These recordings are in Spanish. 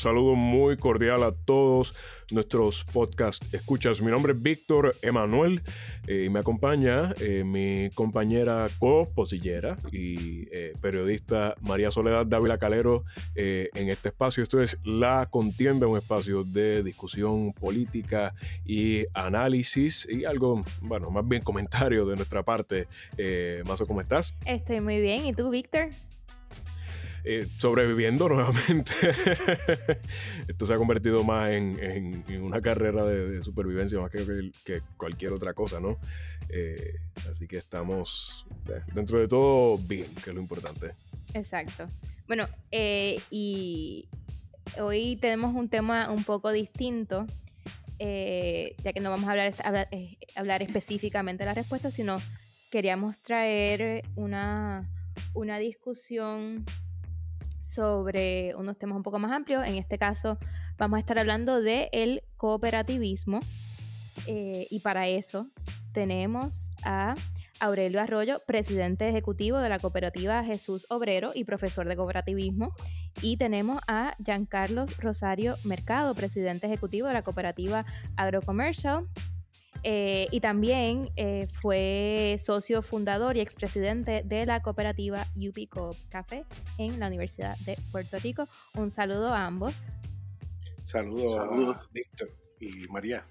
Saludo muy cordial a todos nuestros podcast escuchas. Mi nombre es Víctor Emanuel eh, y me acompaña eh, mi compañera co-posillera y eh, periodista María Soledad Dávila Calero en este espacio. Esto es La Contienda, un espacio de discusión política y análisis y algo, bueno, más bien comentario de nuestra parte. Mazo, ¿cómo estás? Estoy muy bien. ¿Y tú, Víctor? Eh, sobreviviendo nuevamente. Esto se ha convertido más en, una carrera de, supervivencia más que, cualquier otra cosa, ¿no? Eh, así que estamos eh, dentro de todo bien, que es lo importante. Exacto. Bueno, y hoy tenemos un tema un poco distinto. ya que no vamos a hablar, hablar, hablar específicamente de la respuesta, sino queríamos traer una, una discusión sobre unos temas un poco más amplios. En este caso vamos a estar hablando del el cooperativismo eh, y para eso tenemos a Aurelio Arroyo, presidente ejecutivo de la cooperativa Jesús Obrero y profesor de cooperativismo. Y tenemos a Giancarlos Rosario Mercado, presidente ejecutivo de la cooperativa Agrocommercial eh, y también eh, fue socio fundador y expresidente de la cooperativa UPCO Café en la Universidad de Puerto Rico. Un saludo a ambos. Saludos, Saludos. a Víctor y María.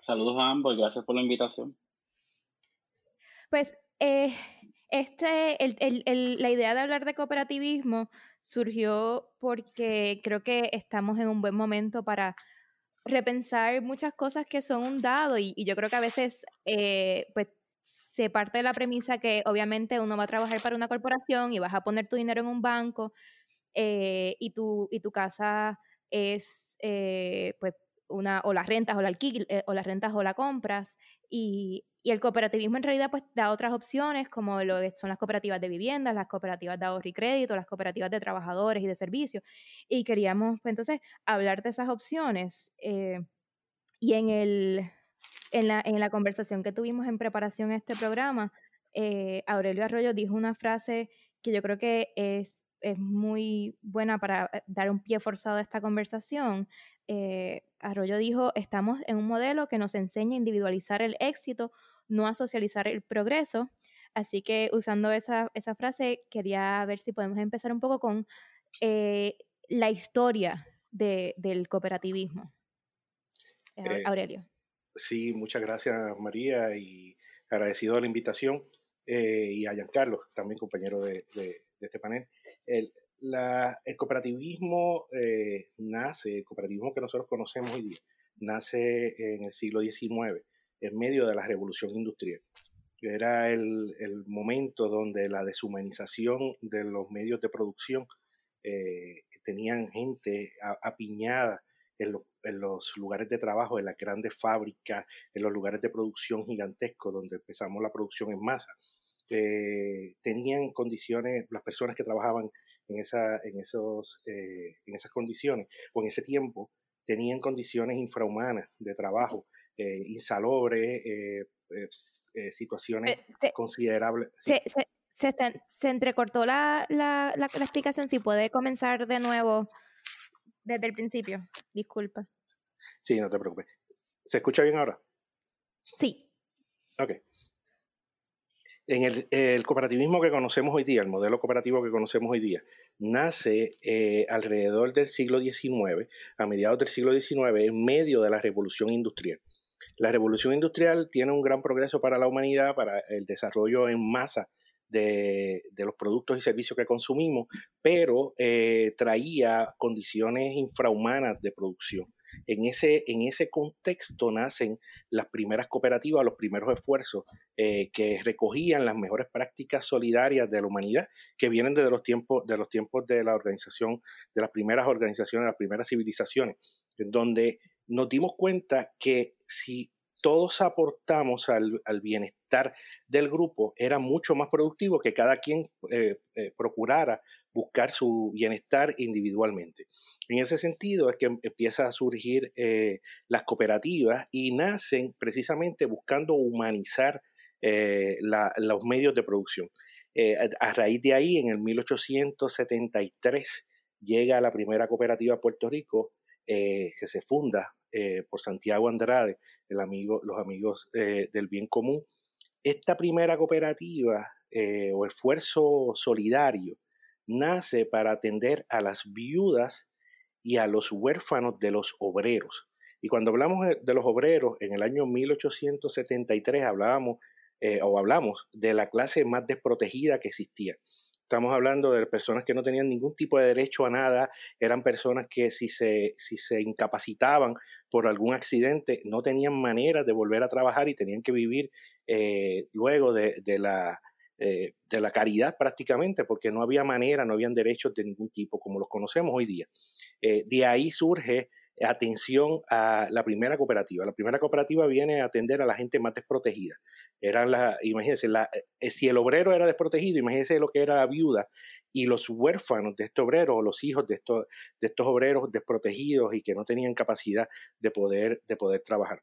Saludos a ambos, gracias por la invitación. Pues eh, este, la idea de hablar de cooperativismo surgió porque creo que estamos en un buen momento para repensar muchas cosas que son un dado y, yo creo que a veces eh, pues se parte de la premisa que obviamente uno va a trabajar para una corporación y vas a poner tu dinero en un banco eh, y, tu, y tu casa es eh, pues una o las rentas o la alquil, o las rentas o la compras y, y, el cooperativismo en realidad pues da otras opciones como lo que son las cooperativas de viviendas, las cooperativas de ahorro y crédito, las cooperativas de trabajadores y de servicios. Y queríamos pues, entonces hablar de esas opciones. Eh, y en, el, en, la, en la conversación que tuvimos en preparación a este programa, eh, Aurelio Arroyo dijo una frase que yo creo que es, es muy buena para eh, dar un pie forzado a esta conversación. Arroyo dijo, estamos en un modelo que nos enseña a individualizar el éxito no a socializar el progreso. Así que usando esa, esa frase, quería ver si podemos empezar un poco con eh, la historia de, del cooperativismo. Eh, eh, Aurelio. Sí, muchas gracias María y agradecido a la invitación y a Giancarlo, también compañero de, de, este panel. El, el cooperativismo nace, el cooperativismo que nosotros conocemos hoy día, nace en el siglo XIX en medio de la revolución industrial. Era el, momento donde la deshumanización de los medios de producción eh, tenían gente apiñada en, los lugares de trabajo, en las grandes fábricas, en los lugares de producción gigantescos donde empezamos la producción en masa. Eh, tenían condiciones, las personas que trabajaban en, esa, en, esos, eh, en esas condiciones o en ese tiempo, tenían condiciones infrahumanas de trabajo eh, insalubres, eh, eh, situaciones considerables. Se, se, entrecortó la, la, la, explicación, si puede comenzar de nuevo desde el principio, disculpa. Sí, no te preocupes. ¿Se escucha bien ahora? Sí. Ok. En el, cooperativismo que conocemos hoy día, el modelo cooperativo que conocemos hoy día, nace alrededor del siglo XIX, a mediados del siglo XIX, en medio de la revolución industrial. La revolución industrial tiene un gran progreso para la humanidad, para el desarrollo en masa de, los productos y servicios que consumimos, pero eh, traía condiciones infrahumanas de producción. En ese, en ese contexto nacen las primeras cooperativas, los primeros esfuerzos eh, que recogían las mejores prácticas solidarias de la humanidad que vienen desde los tiempos de los tiempos de la organización, de las primeras organizaciones, las primeras civilizaciones, en donde nos dimos cuenta que si todos aportamos al, bienestar del grupo, era mucho más productivo que cada quien eh, eh, procurara buscar su bienestar individualmente. En ese sentido es que empieza a surgir eh, las cooperativas y nacen precisamente buscando humanizar los medios de producción. a raíz de ahí, en el 1873, llega la primera cooperativa Puerto Rico que se funda por Santiago Andrade, el amigo, los amigos del bien común. Esta primera cooperativa o esfuerzo solidario nace para atender a las viudas y a los huérfanos de los obreros. Y cuando hablamos de los obreros, en el año 1873 hablábamos eh, o hablamos de la clase más desprotegida que existía. Estamos hablando de personas que no tenían ningún tipo de derecho a nada, eran personas que si se, si se incapacitaban por algún accidente no tenían manera de volver a trabajar y tenían que vivir eh, luego de, la, eh, de la caridad prácticamente, porque no había manera, no habían derechos de ningún tipo como los conocemos hoy día. de ahí surge atención a la primera cooperativa. La primera cooperativa viene a atender a la gente más desprotegida. Eran la, imagínense, la, eh, si el obrero era desprotegido, imagínense lo que era la viuda y los huérfanos de este obrero o los hijos de estos, de estos obreros desprotegidos y que no tenían capacidad de poder, de poder trabajar.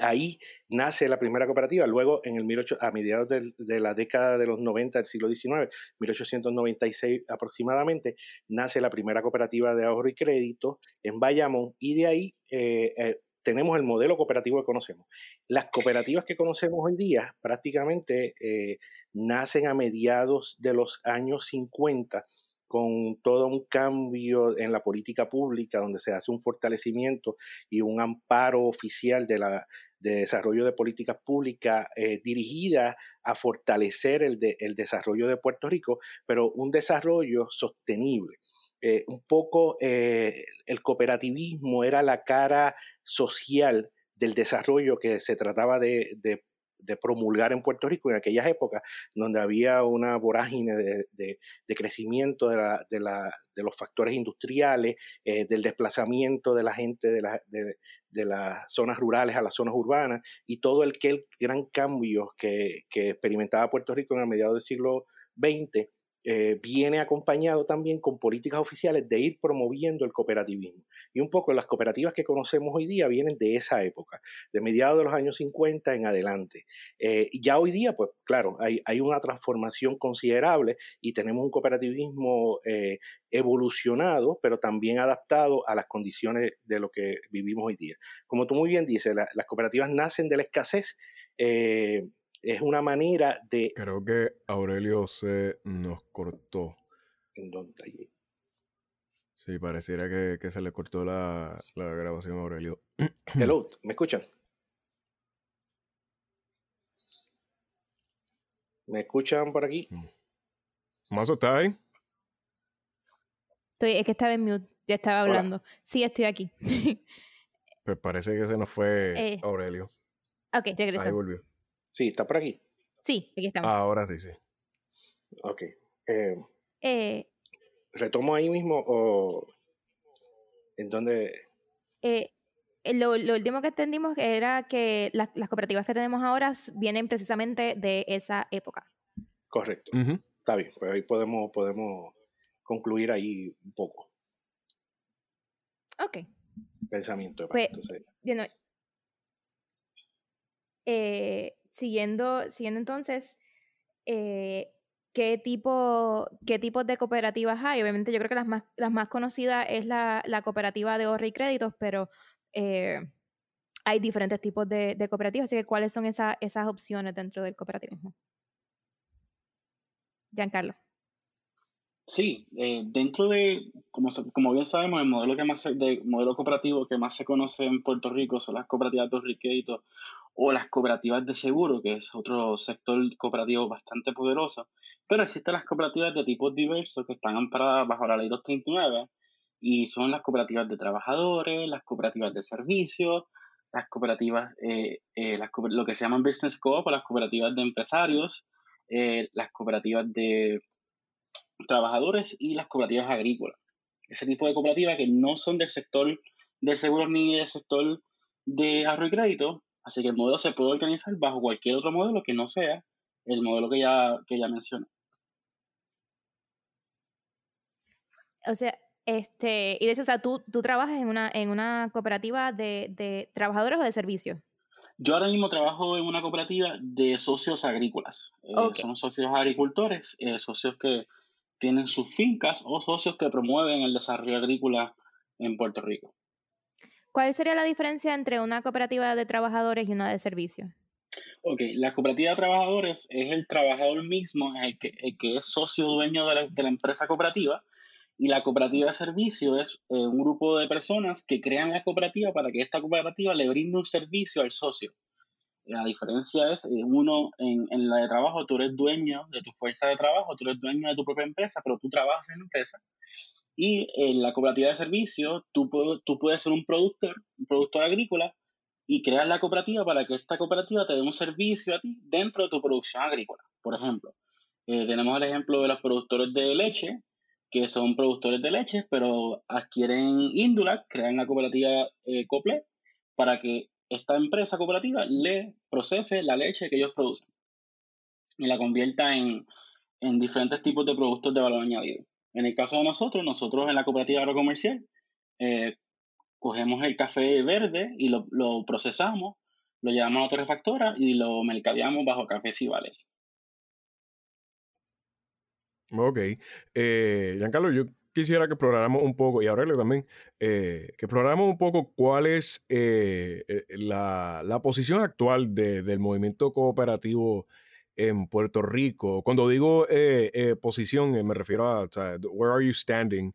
Ahí nace la primera cooperativa. Luego, en el 18, a mediados de, la década de los 90 del siglo XIX, 1896 aproximadamente, nace la primera cooperativa de ahorro y crédito en Bayamón y de ahí eh, eh, tenemos el modelo cooperativo que conocemos. Las cooperativas que conocemos hoy día prácticamente eh, nacen a mediados de los años 50 con todo un cambio en la política pública, donde se hace un fortalecimiento y un amparo oficial de, la, de desarrollo de políticas públicas eh, dirigida a fortalecer el, el desarrollo de Puerto Rico, pero un desarrollo sostenible. Eh, un poco eh, el cooperativismo era la cara social del desarrollo que se trataba de, de de promulgar en Puerto Rico en aquellas épocas donde había una vorágine de, crecimiento de, la, de, la, de, los factores industriales, eh, del desplazamiento de la gente de, la, de, las zonas rurales a las zonas urbanas y todo el, el gran cambio que, que experimentaba Puerto Rico en el mediados del siglo XX eh, viene acompañado también con políticas oficiales de ir promoviendo el cooperativismo. Y un poco las cooperativas que conocemos hoy día vienen de esa época, de mediados de los años 50 en adelante. Eh, ya hoy día, pues claro, hay, hay, una transformación considerable y tenemos un cooperativismo eh, evolucionado, pero también adaptado a las condiciones de lo que vivimos hoy día. Como tú muy bien dices, las cooperativas nacen de la escasez es una manera de... Creo que Aurelio se nos cortó. ¿En dónde? Sí, pareciera que, se le cortó la, grabación a Aurelio. Hello, ¿me escuchan? ¿Me escuchan por aquí? Mm. ¿Mazo está ahí? Estoy, es que estaba en mute, ya estaba hablando. Sí, estoy aquí. pues parece que se nos fue eh. Aurelio. Ok, regresó. Ahí volvió. Sí, ¿está por aquí? Sí, aquí estamos. ahora sí, sí. Ok. Eh, eh, ¿Retomo ahí mismo o en dónde? Eh, lo, último que entendimos era que las, cooperativas que tenemos ahora vienen precisamente de esa época. Correcto. Está bien, pues ahí podemos, podemos concluir ahí un poco. Ok. Pensamiento. Pues, bien, eh, siguiendo, siguiendo entonces, eh, ¿qué, tipo, ¿qué tipos de cooperativas hay? Obviamente yo creo que las más, las más conocidas es la, la cooperativa de ahorro y créditos, pero eh, hay diferentes tipos de, de, cooperativas, así que ¿cuáles son esas opciones dentro del cooperativismo? Giancarlo. Sí, eh, dentro de, como, como bien sabemos, el modelo, que más de, modelo cooperativo que más se conoce en Puerto Rico son las cooperativas de o las cooperativas de seguro, que es otro sector cooperativo bastante poderoso. Pero existen las cooperativas de tipos diversos que están amparadas bajo la ley 239 y son las cooperativas de trabajadores, las cooperativas de servicios, las cooperativas, eh, eh, lo que se llaman business co-op, las cooperativas de empresarios, las cooperativas de trabajadores y las cooperativas agrícolas. Ese tipo de cooperativas que no son del sector de seguros ni del sector de ahorro y crédito, así que el modelo se puede organizar bajo cualquier otro modelo que no sea el modelo que ya, que ya mencioné. O sea, este, y de hecho, o sea, tú, tú trabajas en una, en una cooperativa de, de trabajadores o de servicios. Yo ahora mismo trabajo en una cooperativa de socios agrícolas. Eh, son socios agricultores, eh, socios que tienen sus fincas o socios que promueven el desarrollo agrícola en Puerto Rico. ¿Cuál sería la diferencia entre una cooperativa de trabajadores y una de servicios? Ok, la cooperativa de trabajadores es el trabajador mismo, el que, el que es socio dueño de la, de la, empresa cooperativa, y la cooperativa de servicio es eh, un grupo de personas que crean la cooperativa para que esta cooperativa le brinde un servicio al socio. La diferencia es, eh, uno, en, en, la de trabajo, tú eres dueño de tu fuerza de trabajo, tú eres dueño de tu propia empresa, pero tú trabajas en la empresa. Y en la cooperativa de servicio, tú, tú puedes ser un productor, un productor agrícola, y crear la cooperativa para que esta cooperativa te dé un servicio a ti dentro de tu producción agrícola. Por ejemplo, eh, tenemos el ejemplo de los productores de leche, que son productores de leche, pero adquieren Indulac, crean la cooperativa eh, Cople, para que esta empresa cooperativa le procese la leche que ellos producen y la convierta en, en diferentes tipos de productos de valor añadido. En el caso de nosotros, nosotros en la cooperativa agrocomercial eh, cogemos el café verde y lo, lo, procesamos, lo llevamos a otra refactora y lo mercadeamos bajo cafés y vales. Ok. Eh, Giancarlo, yo quisiera que exploráramos un poco, y Aurelio también, eh, que exploráramos un poco cuál es eh, eh la, la, posición actual de, del movimiento cooperativo en Puerto Rico. Cuando digo eh, eh, posición, me refiero a, o sea, where are you standing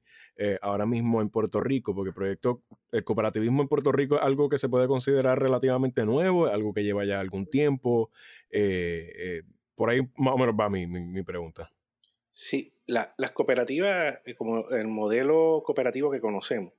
ahora mismo en Puerto Rico, porque el proyecto, el cooperativismo en Puerto Rico es algo que se puede considerar relativamente nuevo, algo que lleva ya algún tiempo. por ahí más o menos va mi, mi, mi pregunta. Sí, la, las cooperativas, como el modelo cooperativo que conocemos,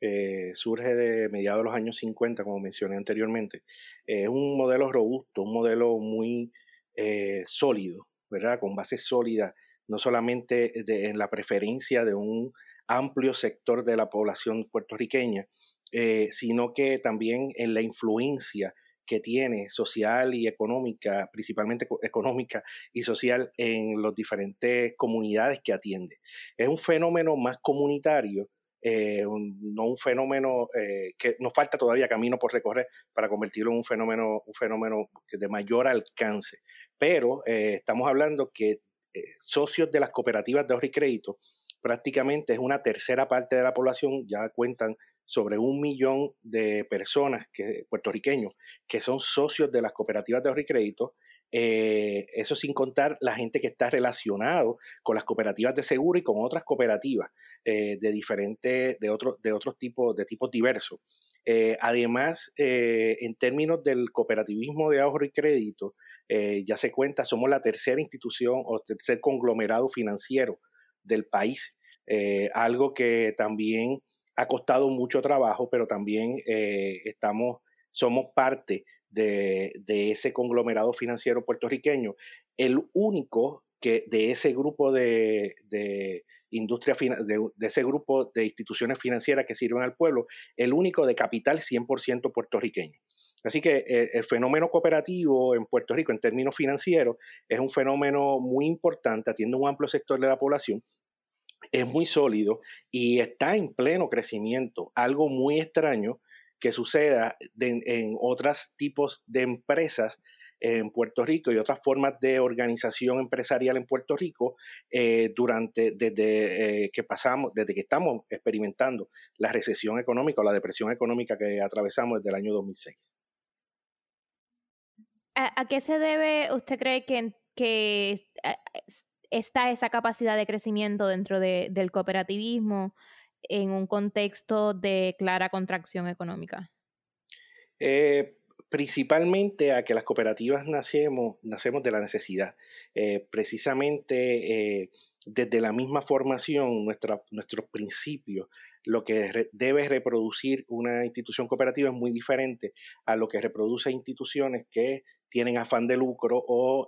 eh, surge de mediados de los años 50, como mencioné anteriormente. Es un modelo robusto, un modelo muy eh, sólido, ¿verdad? Con base sólida, no solamente en la preferencia de un amplio sector de la población puertorriqueña, eh, sino que también en la influencia que tiene social y económica, principalmente económica y social en las diferentes comunidades que atiende. Es un fenómeno más comunitario eh, no un fenómeno eh, que nos falta todavía camino por recorrer para convertirlo en un fenómeno, un fenómeno de mayor alcance. Pero eh, estamos hablando que socios de las cooperativas de ahorro y crédito prácticamente es una tercera parte de la población, ya cuentan sobre un millón de personas que, puertorriqueños que son socios de las cooperativas de ahorro y crédito eh, eso sin contar la gente que está relacionado con las cooperativas de seguro y con otras cooperativas eh, de diferentes, de otros, de otros tipos, de tipos diversos. Eh, además, en términos del cooperativismo de ahorro y crédito, ya se cuenta, somos la tercera institución o tercer conglomerado financiero del país, algo que también ha costado mucho trabajo, pero también estamos, somos parte de, ese conglomerado financiero puertorriqueño, el único que de ese grupo de, de industria, de, de, ese grupo de instituciones financieras que sirven al pueblo, el único de capital 100% puertorriqueño. Así que eh, el fenómeno cooperativo en Puerto Rico en términos financieros es un fenómeno muy importante, atiende un amplio sector de la población, es muy sólido y está en pleno crecimiento, algo muy extraño que suceda en otros tipos de empresas en Puerto Rico y otras formas de organización empresarial en Puerto Rico eh, durante desde eh, que pasamos desde que estamos experimentando la recesión económica o la depresión económica que atravesamos desde el año 2006. ¿A, a qué se debe usted cree que, que está esa capacidad de crecimiento dentro de, del cooperativismo? en un contexto de clara contracción económica? Eh, principalmente a que las cooperativas nacemos, nacemos de la necesidad. Eh, precisamente eh, desde la misma formación, nuestra, nuestros principios, lo que debe reproducir una institución cooperativa es muy diferente a lo que reproduce instituciones que tienen afán de lucro o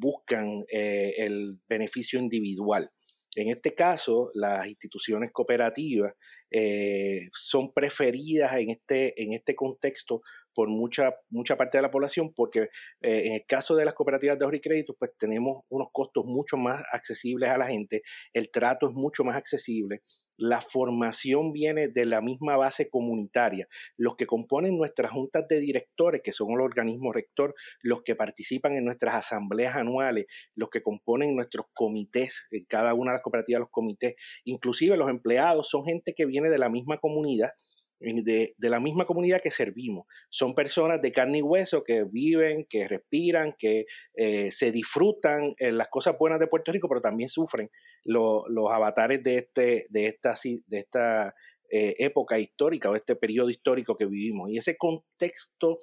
buscan eh, el beneficio individual. En este caso, las instituciones cooperativas eh, son preferidas en este, en este contexto por mucha, mucha parte de la población, porque eh, en el caso de las cooperativas de ahorro y crédito, pues tenemos unos costos mucho más accesibles a la gente, el trato es mucho más accesible, la formación viene de la misma base comunitaria. Los que componen nuestras juntas de directores, que son el organismo rector, los que participan en nuestras asambleas anuales, los que componen nuestros comités, en cada una de las cooperativas, los comités, inclusive los empleados, son gente que viene de la misma comunidad de, la misma comunidad que servimos. Son personas de carne y hueso que viven, que respiran, que eh, se disfrutan en las cosas buenas de Puerto Rico, pero también sufren los avatares de, este, de esta, de esta eh, época histórica o este periodo histórico que vivimos. Y ese contexto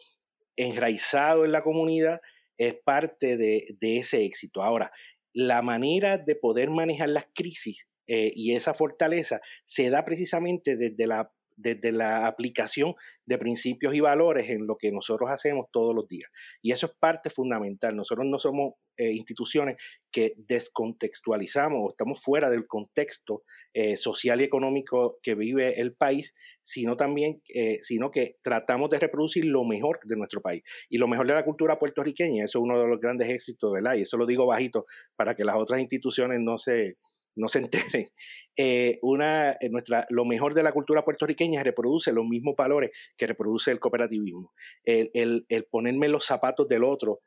enraizado en la comunidad es parte de, ese éxito. Ahora, la manera de poder manejar las crisis eh, y esa fortaleza se da precisamente desde la desde la aplicación de principios y valores en lo que nosotros hacemos todos los días. Y eso es parte fundamental. Nosotros no somos eh, instituciones que descontextualizamos o estamos fuera del contexto eh, social y económico que vive el país, sino también, eh, sino que tratamos de reproducir lo mejor de nuestro país y lo mejor de la cultura puertorriqueña. Eso es uno de los grandes éxitos, ¿verdad? Y eso lo digo bajito para que las otras instituciones no se, no se enteren, eh, una, eh, nuestra, lo mejor de la cultura puertorriqueña reproduce los mismos valores que reproduce el cooperativismo. El, el, el ponerme los zapatos del otro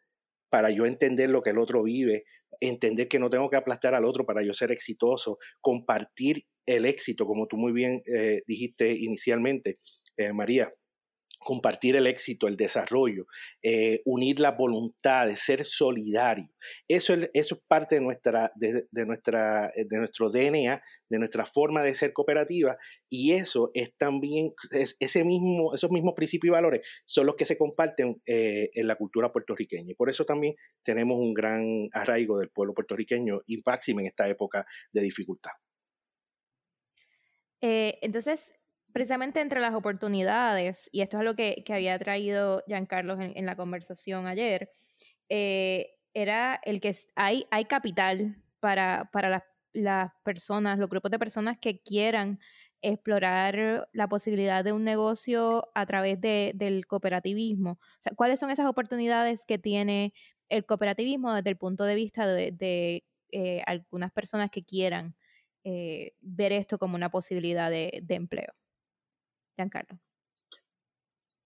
para yo entender lo que el otro vive, entender que no tengo que aplastar al otro para yo ser exitoso, compartir el éxito, como tú muy bien eh, dijiste inicialmente, María compartir el éxito, el desarrollo, eh, unir las voluntades, ser solidario. Eso es, eso es parte de, nuestra, de, nuestra, de nuestro DNA, de nuestra forma de ser cooperativa, y eso es también, ese mismo, esos mismos principios y valores son los que se comparten eh, en la cultura puertorriqueña. Y por eso también tenemos un gran arraigo del pueblo puertorriqueño, y en esta época de dificultad. Eh, entonces, precisamente entre las oportunidades, y esto es lo que, había traído Giancarlo en, en la conversación ayer, eh, era el que hay, hay capital para, para las, personas, los grupos de personas que quieran explorar la posibilidad de un negocio a través de, del cooperativismo. ¿cuáles son esas oportunidades que tiene el cooperativismo desde el punto de vista de, eh, algunas personas que quieran eh, ver esto como una posibilidad de empleo?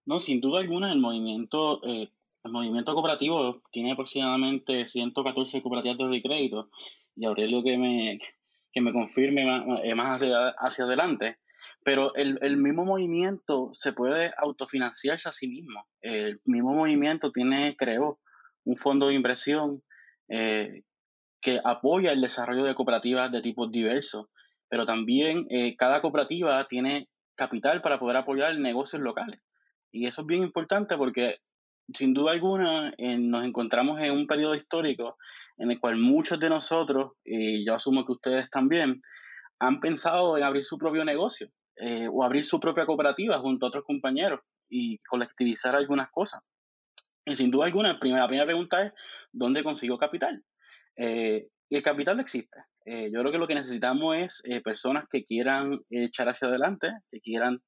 No, sin duda alguna, el movimiento, eh, el movimiento cooperativo tiene aproximadamente 114 cooperativas de crédito y Aurelio que me, que me confirme más, eh, hacia, hacia adelante. Pero el, el, mismo movimiento se puede autofinanciarse a sí mismo. El mismo movimiento tiene, creo, un fondo de inversión eh, que apoya el desarrollo de cooperativas de tipos diversos. Pero también cada cooperativa tiene capital para poder apoyar negocios locales. Y eso es bien importante porque sin duda alguna nos encontramos en un periodo histórico en el cual muchos de nosotros, y yo asumo que ustedes también, han pensado en abrir su propio negocio eh, o abrir su propia cooperativa junto a otros compañeros y colectivizar algunas cosas. Y sin duda alguna, la primera, primera pregunta es, ¿dónde consigo capital? Eh, y el capital existe. Eh, yo creo que lo que necesitamos es eh, personas que quieran echar hacia adelante, que quieran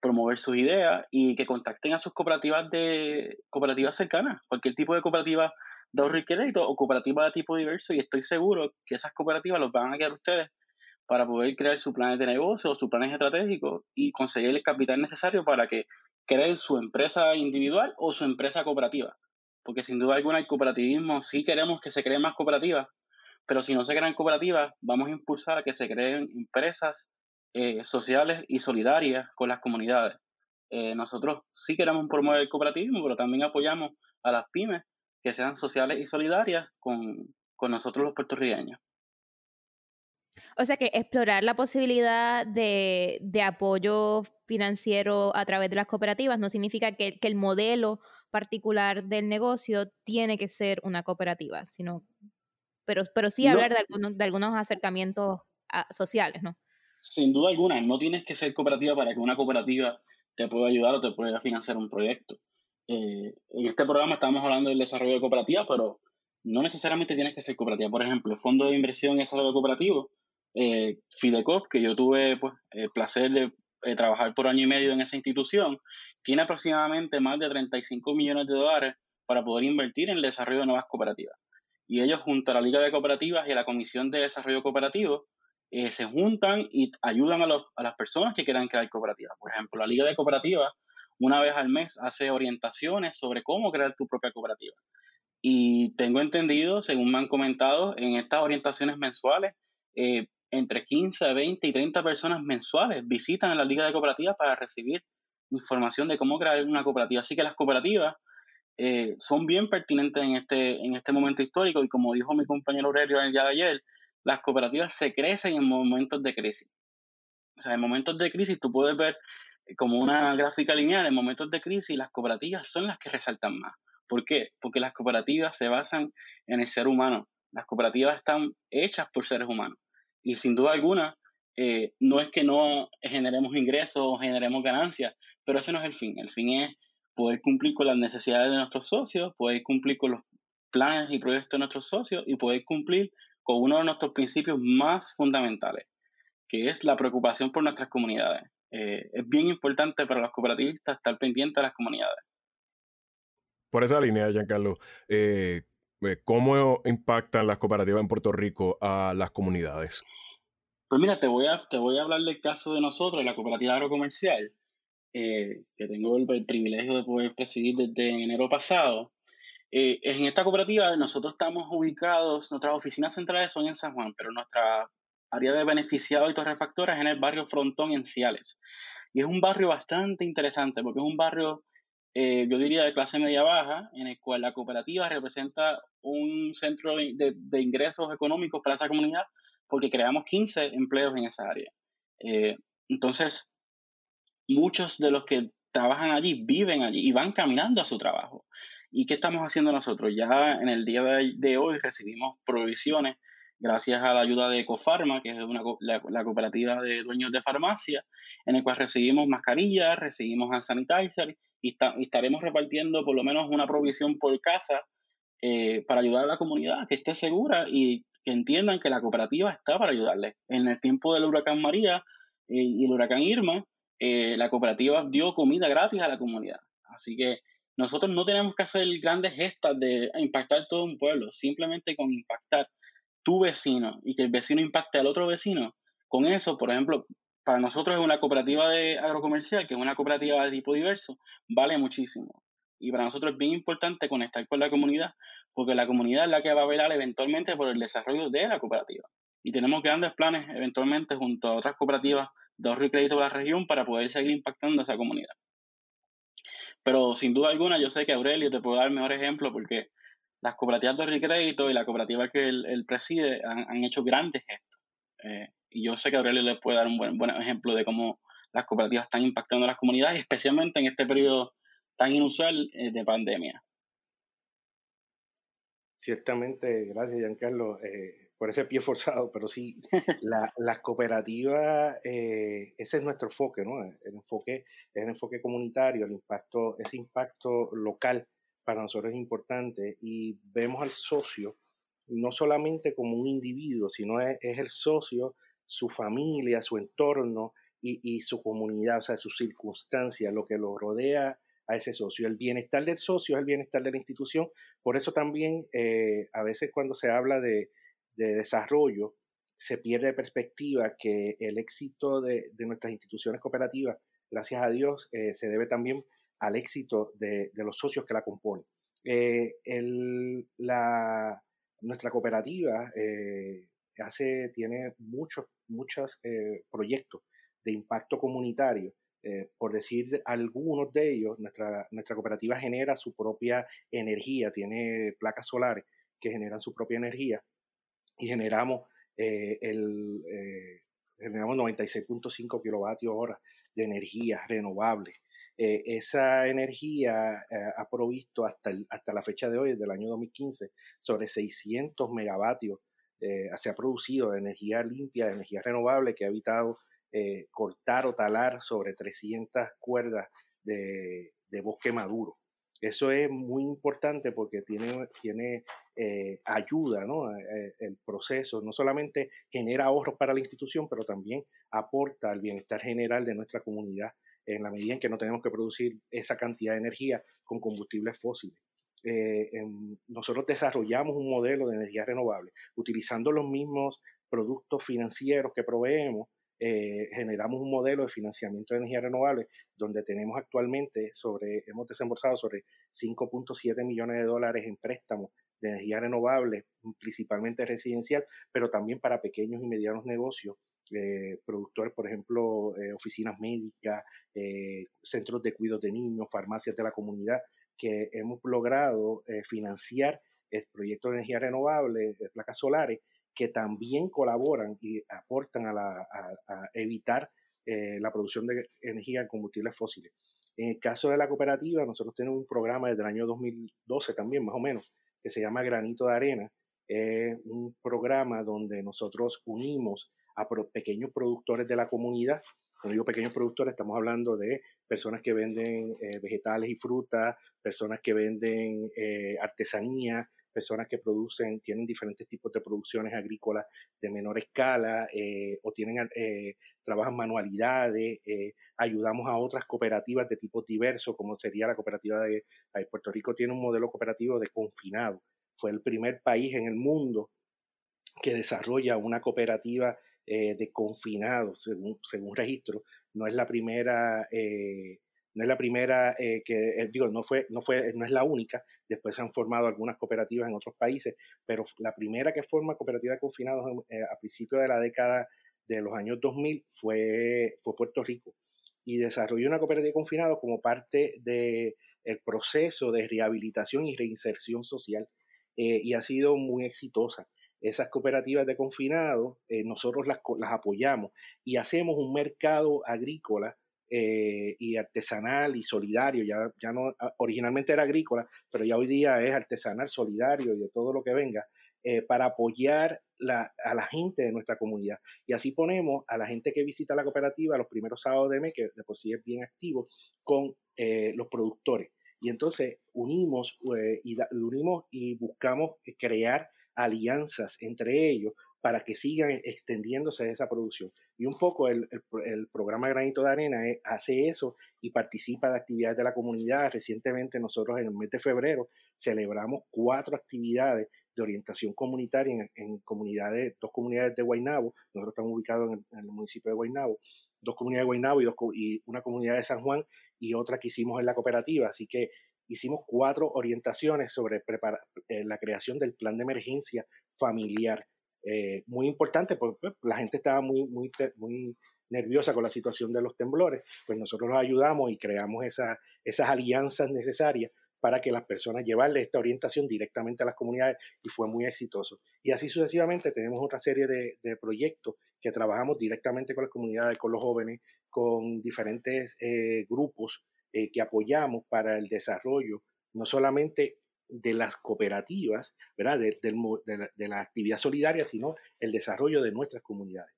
promover sus ideas y que contacten a sus cooperativas de cooperativas cercanas, cualquier tipo de cooperativa de ahorro y crédito o cooperativa de tipo diverso y estoy seguro que esas cooperativas los van a quedar ustedes para poder crear sus planes de negocio o sus planes estratégicos y conseguir el capital necesario para que creen su empresa individual o su empresa cooperativa. Porque sin duda alguna el cooperativismo sí queremos que se creen más cooperativas, pero si no se crean cooperativas, vamos a impulsar a que se creen empresas eh, sociales y solidarias con las comunidades. Eh, nosotros sí queremos promover el cooperativismo, pero también apoyamos a las pymes que sean sociales y solidarias con, nosotros los puertorriqueños. O sea que explorar la posibilidad de, de, apoyo financiero a través de las cooperativas no significa que, que, el modelo particular del negocio tiene que ser una cooperativa, sino pero, pero sí hablar de, algunos, de algunos acercamientos ah, sociales, ¿no? Sin duda alguna, no tienes que ser cooperativa para que una cooperativa te pueda ayudar o te pueda financiar un proyecto. Eh, en este programa estamos hablando del desarrollo de cooperativas, pero no necesariamente tienes que ser cooperativa. Por ejemplo, el Fondo de Inversión y Desarrollo Cooperativo, eh, Fidecop, que yo tuve pues, el placer de eh, trabajar por año y medio en esa institución, tiene aproximadamente más de 35 millones de dólares para poder invertir en el desarrollo de nuevas cooperativas. Y ellos, junto a la Liga de Cooperativas y a la Comisión de Desarrollo Cooperativo, eh, se juntan y ayudan a, a, las personas que quieran crear cooperativas. Por ejemplo, la Liga de Cooperativas una vez al mes hace orientaciones sobre cómo crear tu propia cooperativa. Y tengo entendido, según me han comentado, en estas orientaciones mensuales, eh, entre 15, 20 y 30 personas mensuales visitan a la Liga de Cooperativas para recibir información de cómo crear una cooperativa. Así que las cooperativas eh, son bien pertinentes en este, en este momento histórico y como dijo mi compañero Aurelio el día de ayer, las cooperativas se crecen en momentos de crisis. O sea, en momentos de crisis tú puedes ver eh, como una gráfica lineal, en momentos de crisis las cooperativas son las que resaltan más. ¿Por qué? Porque las cooperativas se basan en el ser humano. Las cooperativas están hechas por seres humanos. Y sin duda alguna, eh, no es que no generemos ingresos o generemos ganancias, pero ese no es el fin. El fin es poder cumplir con las necesidades de nuestros socios, poder cumplir con los planes y proyectos de nuestros socios y poder cumplir con uno de nuestros principios más fundamentales, que es la preocupación por nuestras comunidades. Eh, es bien importante para los cooperativistas estar pendientes de las comunidades. Por esa línea, Giancarlo, eh, eh, ¿cómo impactan las cooperativas en Puerto Rico a las comunidades? Pues mira, te voy a, te voy a hablar del caso de nosotros, la cooperativa agrocomercial, que tengo el, privilegio de poder presidir desde enero pasado. en esta cooperativa nosotros estamos ubicados, nuestras oficinas centrales son en San Juan, pero nuestra área de beneficiados y torrefactoras en el barrio Frontón en Ciales. Y es un barrio bastante interesante porque es un barrio, eh, yo diría, de clase media-baja, en el cual la cooperativa representa un centro de, ingresos económicos para esa comunidad porque creamos 15 empleos en esa área. Eh, entonces, muchos de los que trabajan allí viven allí y van caminando a su trabajo. ¿Y qué estamos haciendo nosotros? Ya en el día de hoy recibimos provisiones gracias a la ayuda de Ecofarma, que es una, la, cooperativa de dueños de farmacia, en el cual recibimos mascarillas, recibimos hand sanitizer y, estaremos repartiendo por lo menos una provisión por casa eh, para ayudar a la comunidad que esté segura y que entiendan que la cooperativa está para ayudarles. En el tiempo del huracán María eh, y el huracán Irma, eh, la cooperativa dio comida gratis a la comunidad. Así que nosotros no tenemos que hacer grandes gestas de impactar todo un pueblo, simplemente con impactar tu vecino y que el vecino impacte al otro vecino, con eso, por ejemplo, para nosotros es una cooperativa de agrocomercial, que es una cooperativa de tipo diverso, vale muchísimo. Y para nosotros es bien importante conectar con la comunidad, porque la comunidad es la que va a velar eventualmente por el desarrollo de la cooperativa. Y tenemos grandes planes eventualmente junto a otras cooperativas ahorro y crédito de la región para poder seguir impactando a esa comunidad. Pero sin duda alguna, yo sé que Aurelio te puede dar el mejor ejemplo porque las cooperativas de recrédito y la cooperativa que él, preside han, hecho grandes gestos. Eh, y yo sé que Aurelio les puede dar un buen, buen ejemplo de cómo las cooperativas están impactando a las comunidades, especialmente en este periodo tan inusual eh, de pandemia. Ciertamente, gracias Giancarlo eh, por ese pie forzado, pero sí, la, las cooperativas, ese es nuestro enfoque, ¿no? El enfoque es el enfoque comunitario, el impacto, ese impacto local para nosotros es importante y vemos al socio no solamente como un individuo, sino es, el socio, su familia, su entorno y, su comunidad, o sea, sus circunstancias, lo que lo rodea a ese socio. El bienestar del socio es el bienestar de la institución. Por eso también eh, a veces cuando se habla de, desarrollo, se pierde perspectiva que el éxito de, nuestras instituciones cooperativas, gracias a Dios, eh, se debe también al éxito de, los socios que la componen. Eh, la, nuestra cooperativa eh, hace, tiene muchos, muchos proyectos de impacto comunitario. por decir algunos de ellos, nuestra, nuestra cooperativa genera su propia energía, tiene placas solares que generan su propia energía y generamos el, generamos 96.5 kilovatios hora de energía renovable. Eh, esa energía eh, ha provisto hasta, hasta la fecha de hoy, desde el año 2015, sobre 600 megavatios. Eh, se ha producido de energía limpia, de energía renovable, que ha evitado cortar o talar sobre 300 cuerdas de, bosque maduro. Eso es muy importante porque tiene, tiene eh, ayuda, ¿no? Eh, el proceso no solamente genera ahorros para la institución, pero también aporta al bienestar general de nuestra comunidad en la medida en que no tenemos que producir esa cantidad de energía con combustibles fósiles. Eh, nosotros desarrollamos un modelo de energía renovable utilizando los mismos productos financieros que proveemos, eh, generamos un modelo de financiamiento de energía renovable donde tenemos actualmente sobre, hemos desembolsado sobre 5.7 millones de dólares en préstamos de energía renovable, principalmente residencial, pero también para pequeños y medianos negocios, eh, productores, por ejemplo, eh, oficinas médicas, centros de cuidados de niños, farmacias de la comunidad, que hemos logrado financiar el proyecto de energía renovable, placas solares, que también colaboran y aportan a, evitar eh, la producción de energía en combustibles fósiles. En el caso de la cooperativa, nosotros tenemos un programa desde el año 2012 también, más o menos, que se llama Granito de Arena. Es un programa donde nosotros unimos a pequeños productores de la comunidad. Cuando digo pequeños productores, estamos hablando de personas que venden eh, vegetales y frutas, personas que venden eh, artesanía, personas que producen, tienen diferentes tipos de producciones agrícolas de menor escala eh, o tienen, eh, trabajan manualidades, eh, ayudamos a otras cooperativas de tipos diversos, como sería la cooperativa de, Puerto Rico, tiene un modelo cooperativo de confinado. Fue el primer país en el mundo que desarrolla una cooperativa de confinado, según, según registro. No es la primera no es la primera eh, que, eh, digo, no, fue, no, fue, no es la única, después se han formado algunas cooperativas en otros países, pero la primera que forma cooperativa de confinados eh, a principios de la década de los años 2000 fue, fue Puerto Rico y desarrolló una cooperativa de confinados como parte del el proceso de rehabilitación y reinserción social y ha sido muy exitosa. Esas cooperativas de confinados, nosotros las, las apoyamos y hacemos un mercado agrícola eh, y artesanal y solidario, ya, ya no, ah, originalmente era agrícola, pero ya hoy día es artesanal, solidario y de todo lo que venga, eh, para apoyar a la gente de nuestra comunidad. Y así ponemos a la gente que visita la cooperativa los primeros sábados de mes, que de por sí es bien activo, con eh, los productores. Y entonces unimos, y unimos y buscamos crear alianzas entre ellos para que sigan extendiéndose esa producción. Y un poco el, programa Granito de Arena eh, hace eso y participa de actividades de la comunidad. Recientemente nosotros en el mes de febrero celebramos cuatro actividades de orientación comunitaria en, comunidades, dos comunidades de Guaynabo, nosotros estamos ubicados en el, municipio de Guaynabo, dos comunidades de Guaynabo y, una comunidad de San Juan y otra que hicimos en la cooperativa. Así que hicimos cuatro orientaciones sobre eh, la creación del plan de emergencia familiar eh, muy importante porque pues, la gente estaba muy, muy, muy nerviosa con la situación de los temblores, pues nosotros los ayudamos y creamos esa, esas alianzas necesarias para que las personas llevarle esta orientación directamente a las comunidades y fue muy exitoso. Y así sucesivamente tenemos otra serie de, proyectos que trabajamos directamente con las comunidades, con los jóvenes, con diferentes eh, grupos eh, que apoyamos para el desarrollo, no solamente de las cooperativas, ¿verdad? De, la, actividad solidaria, sino el desarrollo de nuestras comunidades.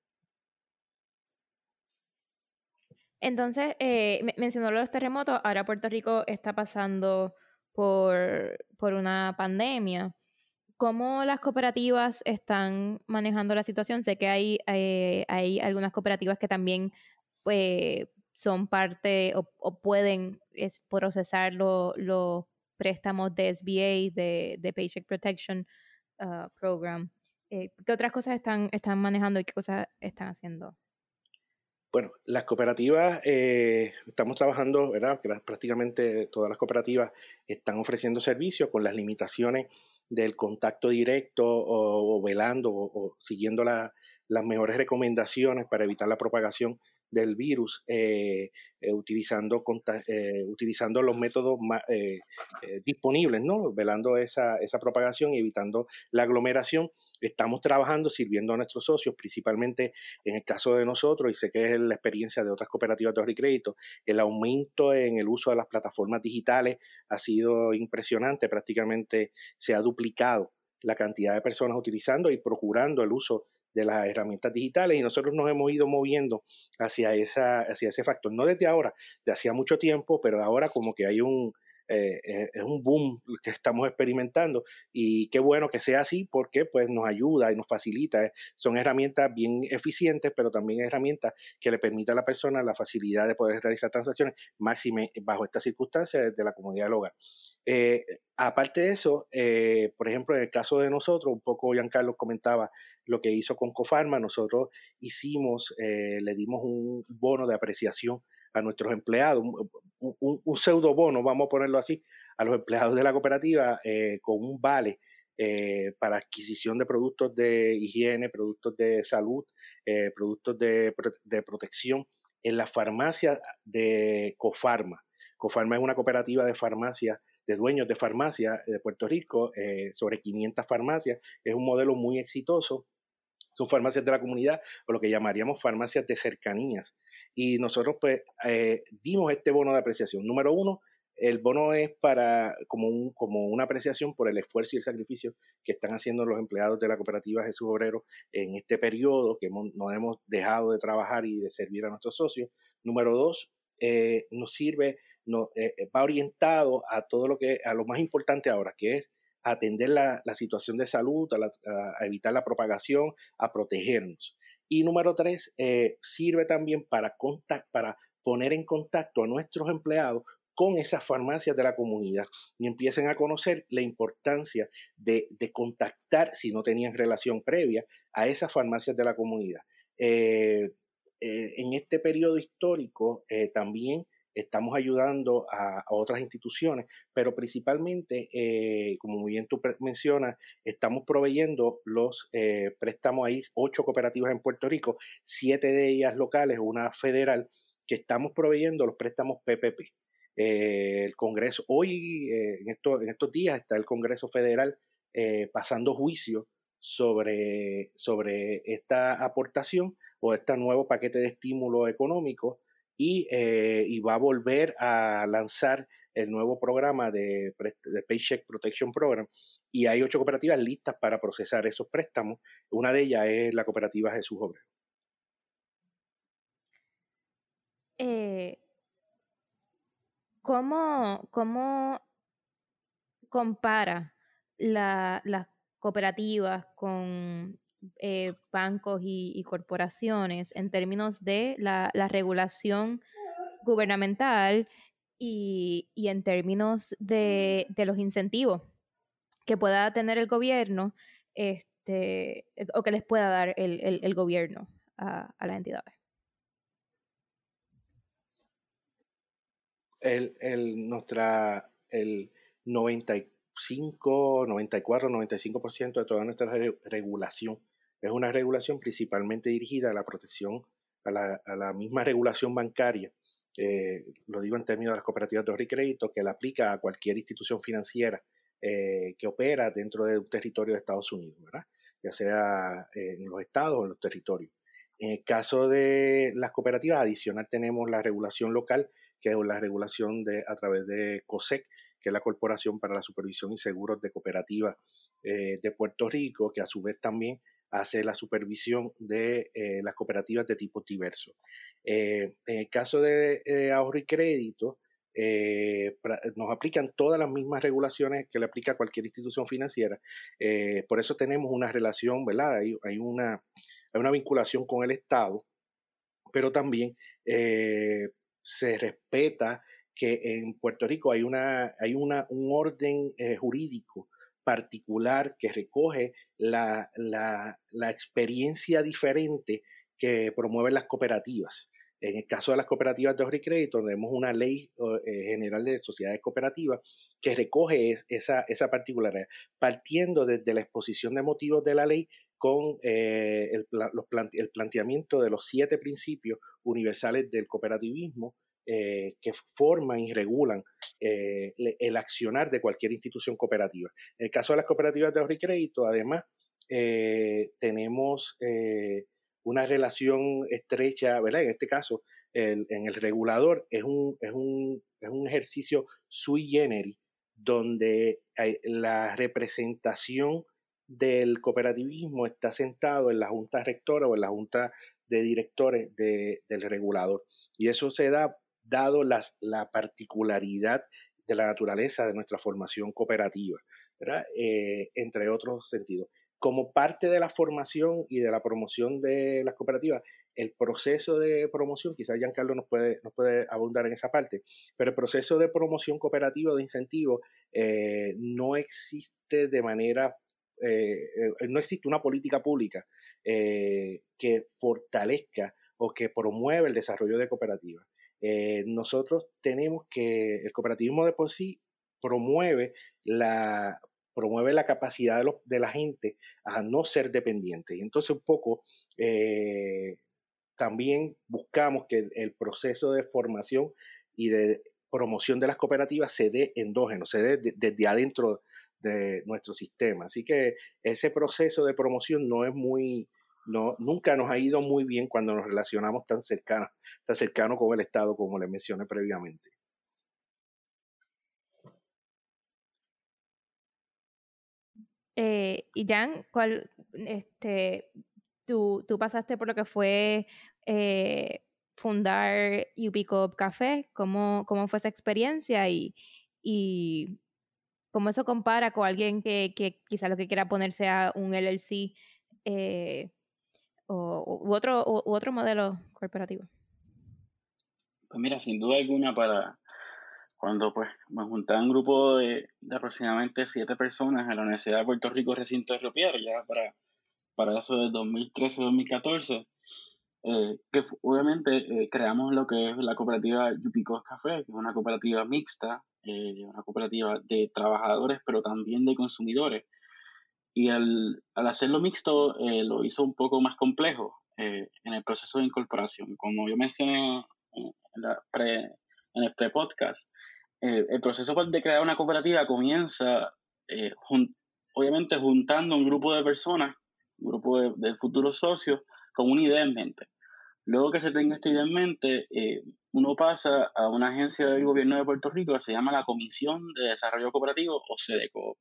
Entonces, eh, mencionó los terremotos, ahora Puerto Rico está pasando por, por una pandemia. ¿Cómo las cooperativas están manejando la situación? Sé que hay, eh, hay algunas cooperativas que también pues, son parte o, pueden procesar los préstamos de SBA, de, de Paycheck Protection uh, Program. Eh, ¿Qué otras cosas están, están manejando y qué cosas están haciendo? Bueno, las cooperativas, eh, estamos trabajando, ¿verdad? Prácticamente todas las cooperativas están ofreciendo servicios con las limitaciones del contacto directo o, velando o, siguiendo las mejores recomendaciones para evitar la propagación del virus eh, eh, utilizando, eh, utilizando los métodos disponibles, ¿no? velando esa, esa propagación y evitando la aglomeración. Estamos trabajando sirviendo a nuestros socios, principalmente en el caso de nosotros, y sé que es la experiencia de otras cooperativas de ahorro y crédito, el aumento en el uso de las plataformas digitales ha sido impresionante, prácticamente se ha duplicado la cantidad de personas utilizando y procurando el uso de las herramientas digitales y nosotros nos hemos ido moviendo hacia, esa, hacia ese factor, no desde ahora, de hacía mucho tiempo, pero ahora como que hay un, eh, eh, es un boom que estamos experimentando y qué bueno que sea así porque pues nos ayuda y nos facilita. Eh, son herramientas bien eficientes, pero también herramientas que le permiten a la persona la facilidad de poder realizar transacciones máxime bajo estas circunstancias desde la comunidad del hogar. Aparte de eso, por ejemplo, en el caso de nosotros, un poco Giancarlo comentaba lo que hizo con Cofarma, nosotros hicimos, le dimos un bono de apreciación a nuestros empleados, un, pseudo bono, vamos a ponerlo así, a los empleados de la cooperativa eh, con un vale eh, para adquisición de productos de higiene, productos de salud, eh, productos de, de, protección en la farmacia de Cofarma. Cofarma es una cooperativa de farmacia, de dueños de farmacia de Puerto Rico, sobre 500 farmacias. Es un modelo muy exitoso son farmacias de la comunidad o lo que llamaríamos farmacias de cercanías. Y nosotros pues eh, dimos este bono de apreciación. Número uno, el bono es para como, un, como una apreciación por el esfuerzo y el sacrificio que están haciendo los empleados de la cooperativa Jesús Obrero en este periodo que no hemos dejado de trabajar y de servir a nuestros socios. Número dos, eh, nos sirve, no, eh, va orientado a todo lo que, a lo más importante ahora, que es atender la, situación de salud, a, evitar la propagación, a protegernos. Y número tres, eh, sirve también para, para poner en contacto a nuestros empleados con esas farmacias de la comunidad y empiecen a conocer la importancia de, contactar, si no tenían relación previa, a esas farmacias de la comunidad. Eh, eh, en este periodo histórico también estamos ayudando a, otras instituciones, pero principalmente, eh, como muy bien tú mencionas, estamos proveyendo los eh, préstamos ahí, ocho cooperativas en Puerto Rico, siete de ellas locales, una federal, que estamos proveyendo los préstamos PPP. Eh, el Congreso, hoy, en, en estos días, está el Congreso Federal pasando juicio sobre, sobre esta aportación o este nuevo paquete de estímulo económico eh, y, va a volver a lanzar el nuevo programa de, Paycheck Protection Program y hay ocho cooperativas listas para procesar esos préstamos. Una de ellas es la cooperativa Jesús Obrero. Eh, ¿cómo, compara las cooperativas con eh, bancos y, corporaciones en términos de la, regulación gubernamental y, en términos de, los incentivos que pueda tener el gobierno este, o que les pueda dar el, gobierno a, las entidades. El, el, nuestra, el 95, 94, 95% de toda nuestra regulación es una regulación principalmente dirigida a la protección, a la, misma regulación bancaria, eh, lo digo en términos de las cooperativas de ahorro y crédito, que la aplica a cualquier institución financiera eh, que opera dentro de un territorio de Estados Unidos, ¿verdad? ya sea eh, en los estados o en los territorios. En el caso de las cooperativas, adicional tenemos la regulación local, que es la regulación de, a través de COSEC, que es la Corporación para la Supervisión y Seguros de Cooperativas de Puerto Rico, que a su vez también hace la supervisión de eh, las cooperativas de tipo diverso. Eh, en el caso de eh, ahorro y crédito, nos aplican todas las mismas regulaciones que le aplica a cualquier institución financiera. por eso tenemos una relación, ¿verdad? Hay, hay, una, hay una vinculación con el Estado, pero también se respeta que en Puerto Rico hay, una, hay una, un orden jurídico particular que recoge la, experiencia diferente que promueven las cooperativas. En el caso de las cooperativas de ahorro y crédito, tenemos una ley eh, general de sociedades cooperativas que recoge esa, esa particularidad, partiendo desde la exposición de motivos de la ley con eh, el, el planteamiento de los siete principios universales del cooperativismo eh, que forman y regulan eh, el accionar de cualquier institución cooperativa. En el caso de las cooperativas de ahorro y crédito, además, eh, tenemos una relación estrecha, ¿verdad? En este caso, en el regulador es un, es un, es un ejercicio sui generis, donde la representación del cooperativismo está sentado en la junta rectora o en la junta de directores del regulador. Y eso se da dado las, la particularidad de la naturaleza de nuestra formación cooperativa, eh, entre otros sentidos. Como parte de la formación y de la promoción de las cooperativas, el proceso de promoción, quizás Giancarlo nos puede, nos puede abundar en esa parte, pero el proceso de promoción cooperativa de incentivo eh, no existe de manera, eh, no existe una política pública que fortalezca o que promueva el desarrollo de cooperativas. Eh, nosotros tenemos que, el cooperativismo de por sí promueve la, promueve la capacidad de, de la gente a no ser dependiente. Y entonces un poco eh, también buscamos que el, proceso de formación y de promoción de las cooperativas se dé endógeno, se dé desde adentro de nuestro sistema. Así que ese proceso de promoción no es muy, no, nunca nos ha ido muy bien cuando nos relacionamos tan cercano, tan cercano con el Estado como le mencioné previamente. Eh, y Jan, ¿cuál, este, tú, tú, pasaste por lo que fue eh, fundar UPCOP Café, ¿Cómo, ¿cómo, fue esa experiencia y, y cómo eso compara con alguien que, que quizá lo que quiera ponerse a un LLC eh, o, u, otro, u, otro modelo corporativo? Pues mira, sin duda alguna para cuando pues me juntaba un grupo de, aproximadamente siete personas en la Universidad de Puerto Rico, recinto de Río ya para, para eso de 2013-2014, eh, que obviamente eh, creamos lo que es la cooperativa Yupicos Café, que es una cooperativa mixta, eh, una cooperativa de trabajadores, pero también de consumidores, y al, al hacerlo mixto eh, lo hizo un poco más complejo eh, en el proceso de incorporación. Como yo mencioné en, en el pre-podcast, eh, el proceso de crear una cooperativa comienza obviamente juntando un grupo de personas, un grupo de, de, futuros socios, con una idea en mente. Luego que se tenga esta idea en mente, uno pasa a una agencia del gobierno de Puerto Rico que se llama la Comisión de Desarrollo Cooperativo o SEDECO.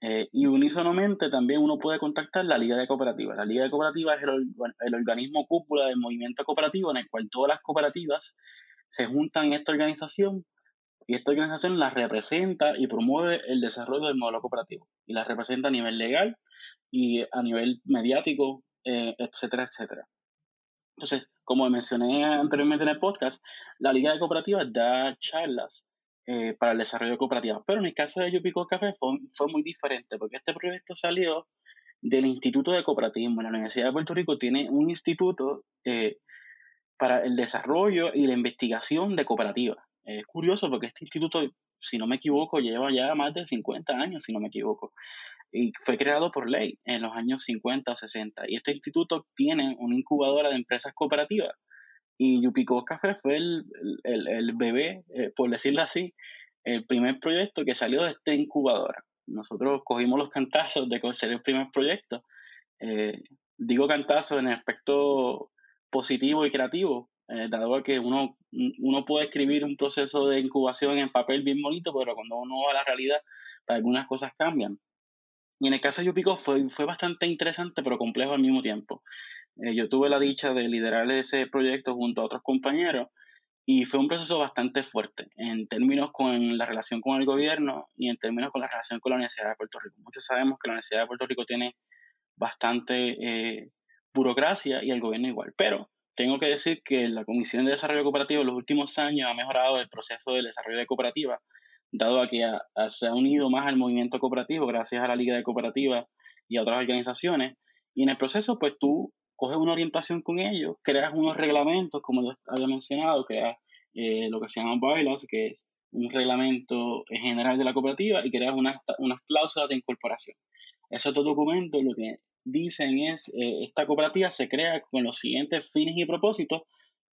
Eh, y unísonamente también uno puede contactar la Liga de Cooperativas. La Liga de Cooperativas es el, organismo cúpula del movimiento cooperativo en el cual todas las cooperativas se juntan en esta organización y esta organización las representa y promueve el desarrollo del modelo cooperativo y las representa a nivel legal y a nivel mediático, eh, etcétera, etcétera. Entonces, como mencioné anteriormente en el podcast, la Liga de Cooperativas da charlas eh, para el desarrollo cooperativo. Pero en el caso de Yupico Café fue, fue, muy diferente, porque este proyecto salió del Instituto de Cooperativismo. La Universidad de Puerto Rico tiene un instituto eh, para el desarrollo y la investigación de cooperativas. Es curioso porque este instituto, si no me equivoco, lleva ya más de 50 años, si no me equivoco. Y fue creado por ley en los años 50 o 60. Y este instituto tiene una incubadora de empresas cooperativas y Café fue el, el, el bebé, eh, por decirlo así, el primer proyecto que salió de esta incubadora. Nosotros cogimos los cantazos de ser el primer proyecto. Eh, digo cantazos en el aspecto positivo y creativo, eh, dado que uno, uno puede escribir un proceso de incubación en papel bien bonito, pero cuando uno va a la realidad, algunas cosas cambian. Y en el caso de Yupico fue, fue bastante interesante, pero complejo al mismo tiempo. Eh, yo tuve la dicha de liderar ese proyecto junto a otros compañeros y fue un proceso bastante fuerte en términos con la relación con el gobierno y en términos con la relación con la Universidad de Puerto Rico. Muchos sabemos que la Universidad de Puerto Rico tiene bastante eh, burocracia y el gobierno igual, pero tengo que decir que la Comisión de Desarrollo Cooperativo en los últimos años ha mejorado el proceso de desarrollo de cooperativas, dado a que se ha unido más al movimiento cooperativo gracias a la Liga de Cooperativas y a otras organizaciones. Y en el proceso, pues tú coges una orientación con ellos, creas unos reglamentos, como yo había mencionado, creas eh, lo que se llama bylaws, que es un reglamento general de la cooperativa, y creas unas, unas cláusulas de incorporación. Esos documentos lo que dicen es, eh, esta cooperativa se crea con los siguientes fines y propósitos,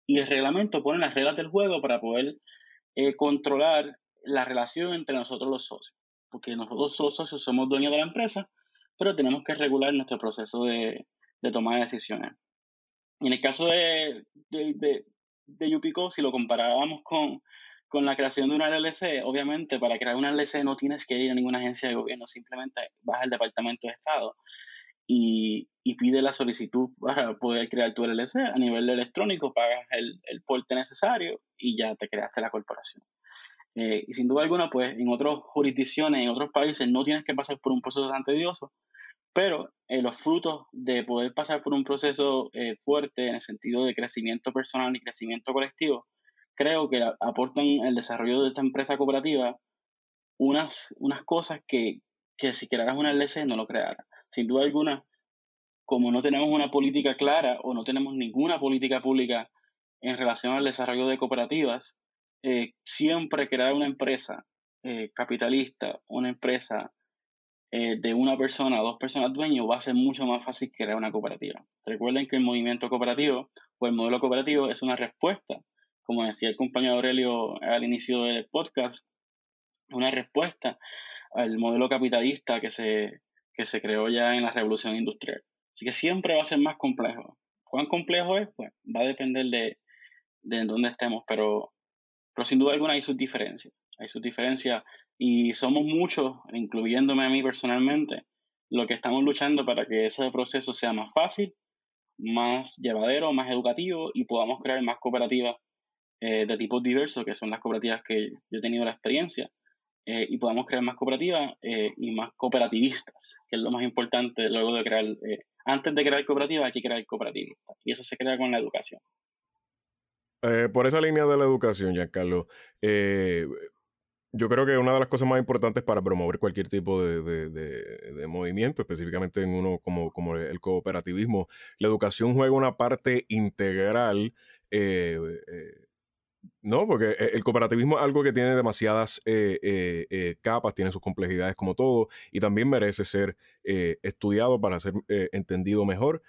y el reglamento pone las reglas del juego para poder eh, controlar la relación entre nosotros los socios. Porque nosotros socios somos dueños de la empresa, pero tenemos que regular nuestro proceso de, de toma de decisiones. Y en el caso de, de, de, Yupico, si lo comparábamos con, con la creación de una LLC, obviamente para crear una LLC no tienes que ir a ninguna agencia de gobierno, simplemente vas al Departamento de Estado y, y pide la solicitud para poder crear tu LLC. A nivel electrónico pagas el, el porte necesario y ya te creaste la corporación. Eh, y sin duda alguna, pues en otras jurisdicciones, en otros países, no tienes que pasar por un proceso tan tedioso, pero eh, los frutos de poder pasar por un proceso eh, fuerte en el sentido de crecimiento personal y crecimiento colectivo, creo que aportan el desarrollo de esta empresa cooperativa unas, unas cosas que, que si crearas una LC no lo creara. Sin duda alguna, como no tenemos una política clara o no tenemos ninguna política pública en relación al desarrollo de cooperativas, eh, siempre crear una empresa capitalista, una empresa eh, de una persona dos personas dueños va a ser mucho más fácil crear una cooperativa. Recuerden que el movimiento cooperativo o el modelo cooperativo es una respuesta, como decía el compañero Aurelio al inicio del podcast, una respuesta al modelo capitalista que se, que se creó ya en la revolución industrial. Así que siempre va a ser más complejo. ¿Cuán complejo es? Pues va a depender de, de dónde estemos, pero, pero sin duda alguna hay sus diferencias. Hay sus diferencias y somos muchos, incluyéndome a mí personalmente, lo que estamos luchando para que ese proceso sea más fácil, más llevadero, más educativo y podamos crear más cooperativas eh, de tipos diversos, que son las cooperativas que yo he tenido la experiencia, eh, y podamos crear más cooperativas eh, y más cooperativistas, que es lo más importante luego de crear, antes de crear cooperativas hay que crear cooperativistas, y eso se crea con la educación. Por esa línea de la educación, Giancarlo, yo creo que una de las cosas más importantes para promover cualquier tipo de, movimiento, específicamente en uno como, como, el cooperativismo, la educación juega una parte integral. Eh, eh, no, porque e, el cooperativismo es algo que tiene demasiadas eh, capas, tiene sus complejidades como todo, y también merece ser estudiado para ser entendido mejor.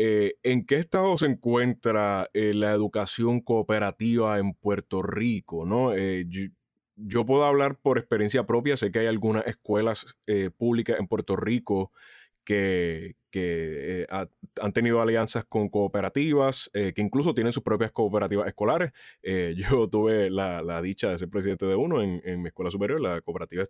¿En qué estado se encuentra la educación cooperativa en Puerto Rico? ¿no? yo puedo hablar por experiencia propia, sé que hay algunas escuelas eh, públicas en Puerto Rico que, eh, han tenido alianzas con cooperativas, eh, que incluso tienen sus propias cooperativas escolares. yo tuve la, dicha de ser presidente de uno en, mi escuela superior, la cooperativa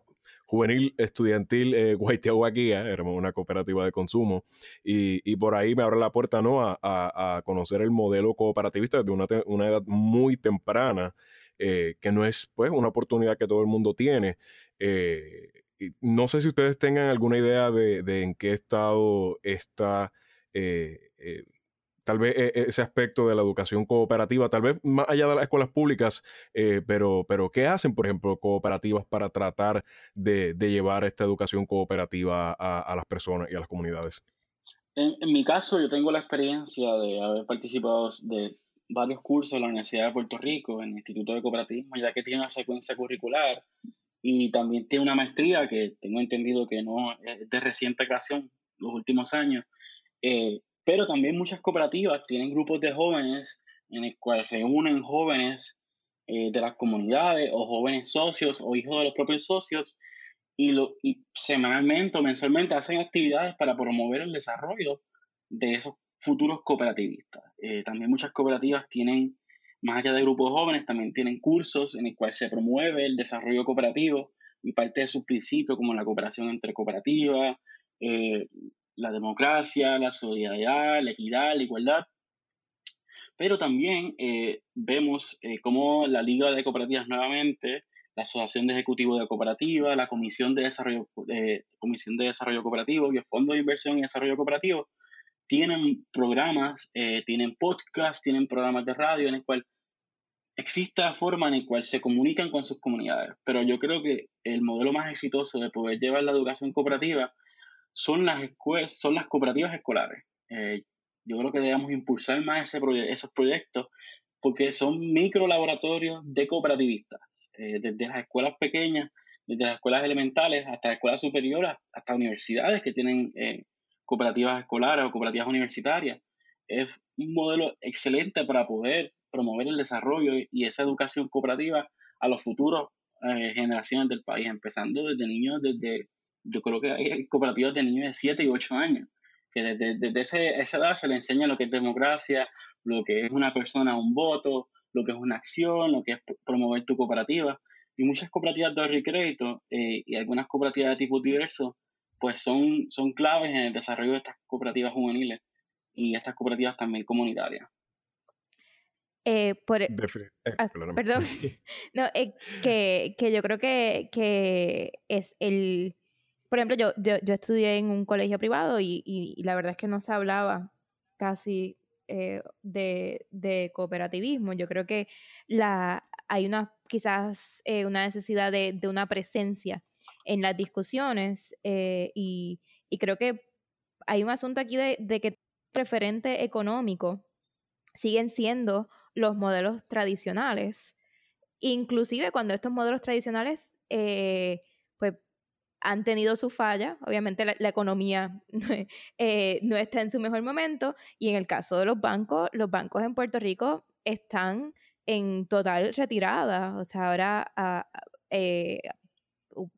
juvenil estudiantil eh, Guaitiahuaquía, era una cooperativa de consumo, y, por ahí me abre la puerta ¿no? a, conocer el modelo cooperativista desde una, edad muy temprana. Eh, que no es pues una oportunidad que todo el mundo tiene. Eh, no sé si ustedes tengan alguna idea de, en qué estado está eh, tal vez ese aspecto de la educación cooperativa, tal vez más allá de las escuelas públicas, pero, pero ¿qué hacen, por ejemplo, cooperativas para tratar de, llevar esta educación cooperativa a, las personas y a las comunidades? En, en, mi caso, yo tengo la experiencia de haber participado de varios cursos en la Universidad de Puerto Rico, en el Instituto de Cooperativismo, ya que tiene una secuencia curricular y también tiene una maestría que tengo entendido que no es de reciente creación, los últimos años. Eh, pero también muchas cooperativas tienen grupos de jóvenes en el cual reúnen jóvenes eh, de las comunidades o jóvenes socios o hijos de los propios socios y, lo, y semanalmente o mensualmente hacen actividades para promover el desarrollo de esos futuros cooperativistas. Eh, también muchas cooperativas tienen, más allá de grupos jóvenes, también tienen cursos en el cual se promueve el desarrollo cooperativo y parte de sus principios como la cooperación entre cooperativas, eh, la democracia, la solidaridad, la equidad, la igualdad. Pero también eh, vemos cómo la Liga de Cooperativas nuevamente, la Asociación de Ejecutivos de Cooperativas, la Comisión de Desarrollo, Comisión de Desarrollo Cooperativo y el Fondo de Inversión y Desarrollo Cooperativo tienen programas, eh, tienen podcasts, tienen programas de radio en el cual existe la forma en la cual se comunican con sus comunidades. Pero yo creo que el modelo más exitoso de poder llevar la educación cooperativa son las, escuelas, son las cooperativas escolares. Eh, yo creo que debemos impulsar más ese esos proyectos porque son micro laboratorios de cooperativistas, eh, desde las escuelas pequeñas, desde las escuelas elementales hasta las escuelas superiores, hasta universidades que tienen cooperativas escolares o cooperativas universitarias. Es un modelo excelente para poder promover el desarrollo y esa educación cooperativa a los futuros eh, generaciones del país, empezando desde niños, desde, yo creo que hay cooperativas de niños de 7 y 8 años, que desde, desde esa edad se le enseña lo que es democracia, lo que es una persona, un voto, lo que es una acción, lo que es promover tu cooperativa. Y muchas cooperativas de ahorro y eh, y algunas cooperativas de tipo diverso pues son, son claves en el desarrollo de estas cooperativas juveniles y estas cooperativas también comunitarias. Eh, por, e ah, perdón. no, eh, que, que, yo creo que, que es el... Por ejemplo, yo, yo, yo, estudié en un colegio privado y, y, la verdad es que no se hablaba casi eh, de, de, cooperativismo. Yo creo que la, hay una quizás eh, una necesidad de, de, una presencia en las discusiones y, y, creo que hay un asunto aquí de, de que referente económico siguen siendo los modelos tradicionales. Inclusive cuando estos modelos tradicionales eh, pues, han tenido su falla, obviamente la, economía eh, no está en su mejor momento y en el caso de los bancos, los bancos en Puerto Rico están en total retirada. O sea, ahora ah, eh,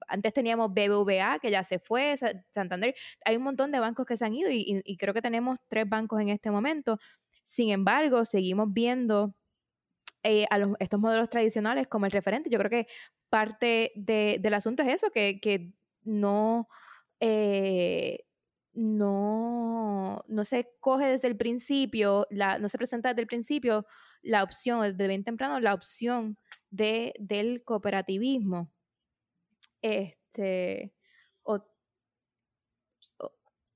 antes teníamos BBVA, que ya se fue, Santander, hay un montón de bancos que se han ido y, creo que tenemos tres bancos en este momento. Sin embargo, seguimos viendo eh, a estos modelos tradicionales como el referente. Yo creo que parte del asunto es eso, que, no, eh, no, no se coge desde el principio, la, no se presenta desde el principio la opción, desde bien temprano, la opción de, del cooperativismo. Este,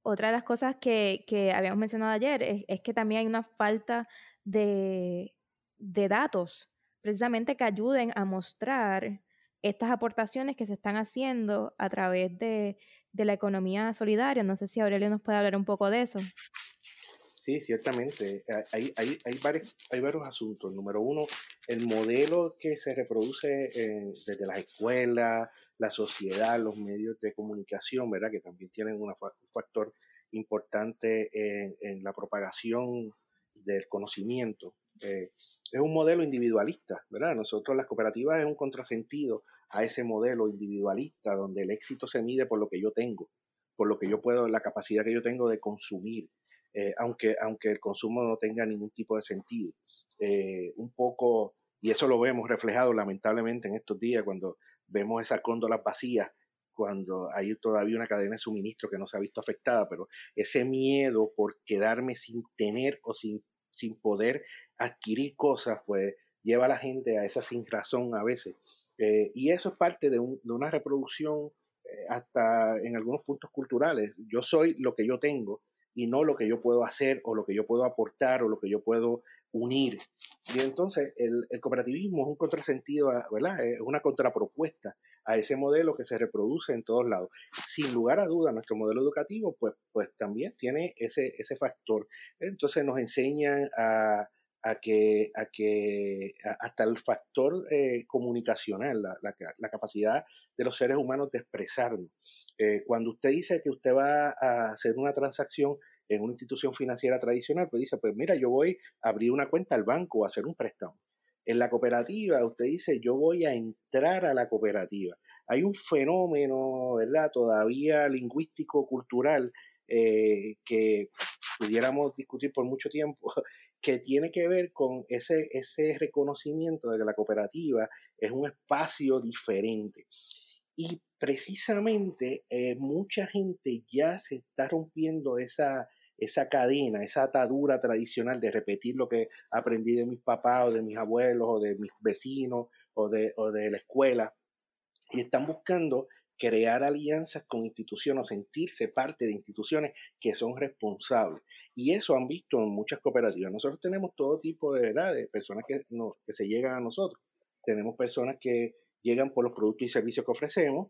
otra de las cosas que, habíamos mencionado ayer es, que también hay una falta de, datos, precisamente que ayuden a mostrar estas aportaciones que se están haciendo a través de, la economía solidaria. No sé si Aurelio nos puede hablar un poco de eso. Sí, ciertamente. Hay, hay, hay, varios, hay varios asuntos. Número uno, el modelo que se reproduce desde las escuelas, la sociedad, los medios de comunicación, ¿verdad? Que también tienen un factor importante en, la propagación del conocimiento. Eh, es un modelo individualista, ¿verdad? Nosotros las cooperativas es un contrasentido a ese modelo individualista donde el éxito se mide por lo que yo tengo, por lo que yo puedo, la capacidad que yo tengo de consumir, eh, aunque, aunque el consumo no tenga ningún tipo de sentido. Eh, un poco, y eso lo vemos reflejado lamentablemente en estos días cuando vemos esas cóndolas vacías cuando hay todavía una cadena de suministro que no se ha visto afectada, pero ese miedo por quedarme sin tener o sin, sin poder adquirir cosas, pues lleva a la gente a esa sin razón a veces. Eh, y eso es parte de, de una reproducción eh, hasta en algunos puntos culturales. Yo soy lo que yo tengo y no lo que yo puedo hacer o lo que yo puedo aportar o lo que yo puedo unir. Y entonces el, el cooperativismo es un contrasentido, ¿verdad? Es una contrapropuesta a ese modelo que se reproduce en todos lados. Sin lugar a duda, nuestro modelo educativo, pues, pues también tiene ese, ese factor. Entonces nos enseñan a, a que, a que hasta el factor eh, comunicacional, la, la, capacidad de los seres humanos de expresarnos. Eh, cuando usted dice que usted va a hacer una transacción en una institución financiera tradicional, pues dice, pues mira, yo voy a abrir una cuenta al banco o hacer un préstamo. En la cooperativa, usted dice, yo voy a entrar a la cooperativa. Hay un fenómeno, ¿verdad? Todavía lingüístico, cultural, eh, que pudiéramos discutir por mucho tiempo, que tiene que ver con ese, ese reconocimiento de que la cooperativa es un espacio diferente. Y precisamente eh, mucha gente ya se está rompiendo esa, esa cadena, esa atadura tradicional de repetir lo que aprendí de mis papás o de mis abuelos o de mis vecinos o de, o de la escuela. Y están buscando crear alianzas con instituciones o sentirse parte de instituciones que son responsables. Y eso han visto en muchas cooperativas. Nosotros tenemos todo tipo de, ¿verdad? de personas que, se llegan a nosotros. Tenemos personas que llegan por los productos y servicios que ofrecemos.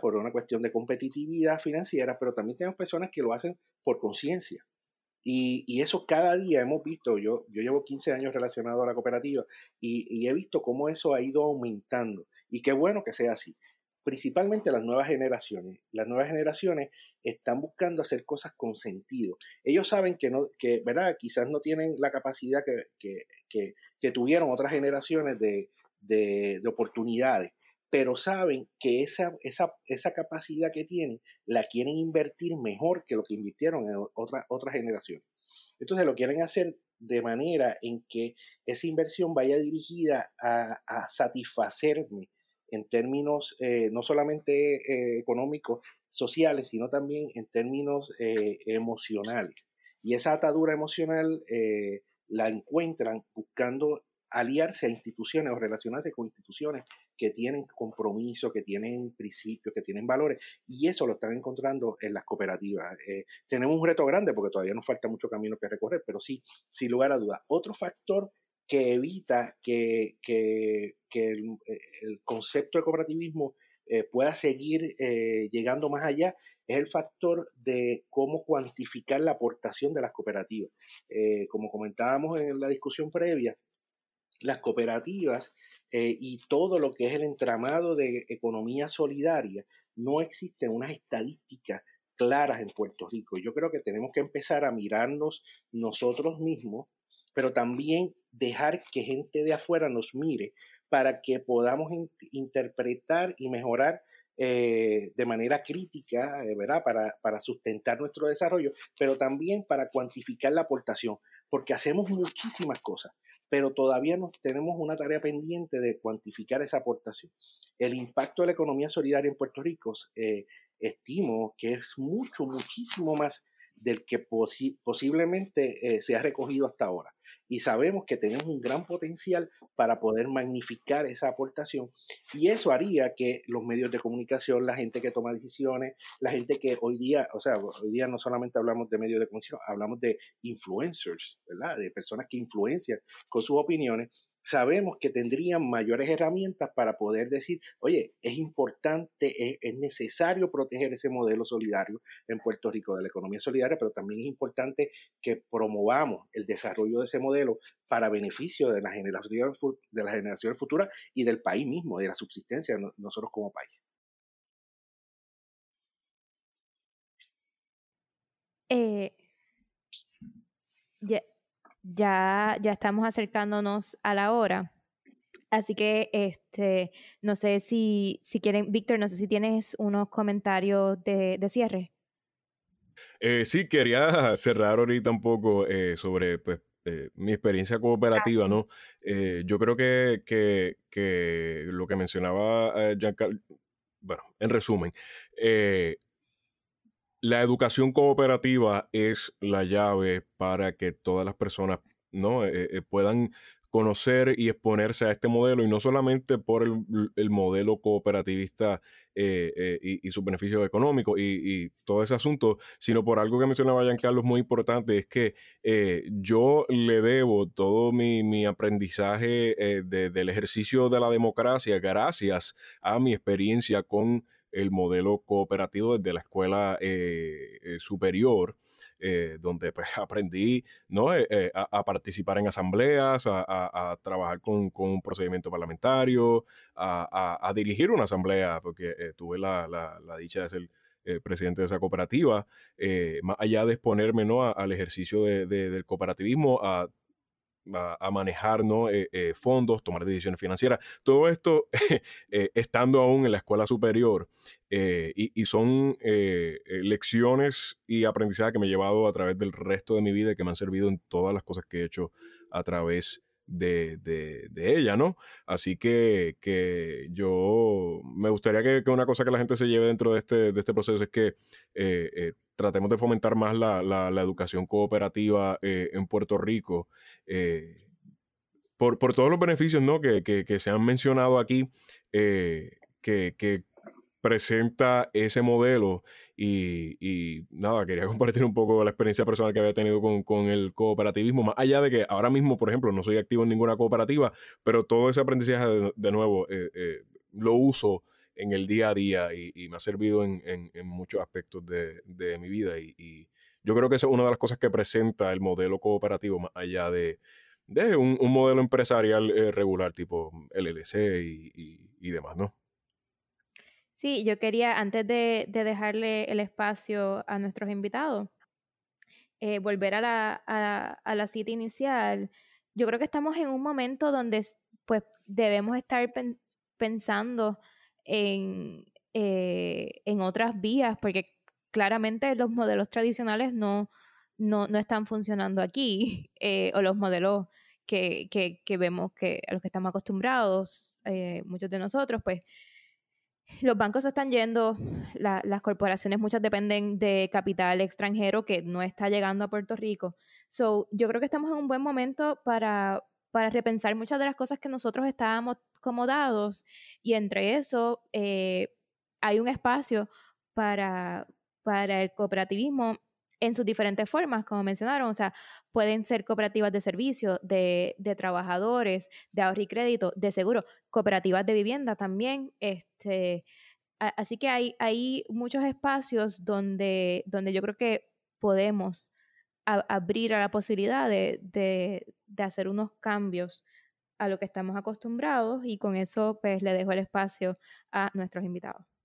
Por una cuestión de competitividad financiera, pero también tenemos personas que lo hacen por conciencia. Y, y, eso cada día hemos visto, yo, yo llevo 15 años relacionado a la cooperativa y, y, he visto cómo eso ha ido aumentando. Y qué bueno que sea así principalmente las nuevas generaciones. Las nuevas generaciones están buscando hacer cosas con sentido. Ellos saben que, no, que ¿verdad? quizás no tienen la capacidad que, que, que, tuvieron otras generaciones de, de, de, oportunidades, pero saben que esa, esa, esa capacidad que tienen la quieren invertir mejor que lo que invirtieron en otras otra generaciones. Entonces lo quieren hacer de manera en que esa inversión vaya dirigida a, a satisfacerme en términos eh, no solamente eh, económicos, sociales, sino también en términos eh, emocionales. Y esa atadura emocional la encuentran buscando aliarse a instituciones o relacionarse con instituciones que tienen compromiso, que tienen principios, que tienen valores, y eso lo están encontrando en las cooperativas. Eh, tenemos un reto grande porque todavía nos falta mucho camino que recorrer, pero sí, sin lugar a dudas. Otro factor que evita que, que, el, concepto de cooperativismo eh, pueda seguir eh, llegando más allá es el factor de cómo cuantificar la aportación de las cooperativas. como comentábamos en la discusión previa, las cooperativas eh, y todo lo que es el entramado de economía solidaria, no existen unas estadísticas claras en Puerto Rico. Yo creo que tenemos que empezar a mirarnos nosotros mismos, pero también dejar que gente de afuera nos mire para que podamos interpretar y mejorar eh, de manera crítica, eh, ¿verdad? Para, para sustentar nuestro desarrollo, pero también para cuantificar la aportación, porque hacemos muchísimas cosas pero todavía no tenemos una tarea pendiente de cuantificar esa aportación. El impacto de la economía solidaria en Puerto Rico, eh, estimo que es mucho, muchísimo más del que posiblemente eh, se ha recogido hasta ahora. Y sabemos que tenemos un gran potencial para poder magnificar esa aportación y eso haría que los medios de comunicación, la gente que toma decisiones, la gente que hoy día, o sea, hoy día no solamente hablamos de medios de comunicación, hablamos de influencers, ¿verdad? De personas que influencian con sus opiniones, sabemos que tendrían mayores herramientas para poder decir, oye, es importante, es, necesario proteger ese modelo solidario en Puerto Rico de la economía solidaria, pero también es importante que promovamos el desarrollo de ese modelo para beneficio de la generación, de la generación futura y del país mismo, de la subsistencia de nosotros como país. Eh, ya, ya estamos acercándonos a la hora. Así que, este, no sé si, si quieren, Víctor, no sé si tienes unos comentarios de, cierre. Eh, sí, quería cerrar ahorita un poco eh, sobre pues, eh, mi experiencia cooperativa, ¿no? yo creo que, que, que, lo que mencionaba Giancarlo, bueno, en resumen, la educación cooperativa es la llave para que todas las personas ¿no? Eh, eh, puedan conocer y exponerse a este modelo y no solamente por el, modelo cooperativista eh, y, su beneficio económico y, todo ese asunto, sino por algo que mencionaba Carlos muy importante, es que yo le debo todo mi, aprendizaje del ejercicio de la democracia gracias a mi experiencia con el modelo cooperativo desde la escuela eh, eh, superior, eh, donde pues aprendí ¿no? A, participar en asambleas, a, trabajar con, un procedimiento parlamentario, a, dirigir una asamblea, porque tuve la, dicha de ser presidente de esa cooperativa, más allá de exponerme ¿no? al ejercicio del cooperativismo, a a, manejar ¿no? Eh, eh, fondos, tomar decisiones financieras. Todo esto eh, estando aún en la escuela superior y, son lecciones y aprendizaje que me he llevado a través del resto de mi vida y que me han servido en todas las cosas que he hecho a través de, de, ella, ¿no? Así que, que yo me gustaría que, que, una cosa que la gente se lleve dentro de este, de este proceso es que tratemos de fomentar más la, la, educación cooperativa eh, en Puerto Rico. Eh, por, por, todos los beneficios ¿no? que, que, se han mencionado aquí, eh, que, presenta ese modelo y, nada, quería compartir un poco la experiencia personal que había tenido con, con, el cooperativismo, más allá de que ahora mismo, por ejemplo, no soy activo en ninguna cooperativa, pero todo ese aprendizaje de, de nuevo lo uso en el día a día y, me ha servido en, muchos aspectos de, mi vida. Y, yo creo que esa es una de las cosas que presenta el modelo cooperativo, más allá de, un, modelo empresarial eh, regular tipo LLC y, demás, ¿no? Sí, yo quería, antes de, dejarle el espacio a nuestros invitados, eh, volver a la, a la cita inicial. Yo creo que estamos en un momento donde pues debemos estar pensando en, eh, en otras vías, porque claramente los modelos tradicionales no, no, no están funcionando aquí, eh, o los modelos que, que, que, vemos que a los que estamos acostumbrados, muchos de nosotros, pues los bancos están yendo, las corporaciones muchas dependen de capital extranjero que no está llegando a Puerto Rico. So, yo creo que estamos en un buen momento para para repensar muchas de las cosas que nosotros estábamos acomodados y entre eso eh, hay un espacio para, para el cooperativismo en sus diferentes formas, como mencionaron, o sea, pueden ser cooperativas de servicio, de, de, trabajadores, de ahorro y crédito, de seguro, cooperativas de vivienda también, este, así que hay, hay muchos espacios donde, donde yo creo que podemos abrir a la posibilidad de, de, de, hacer unos cambios a lo que estamos acostumbrados y con eso pues le dejo el espacio a nuestros invitados.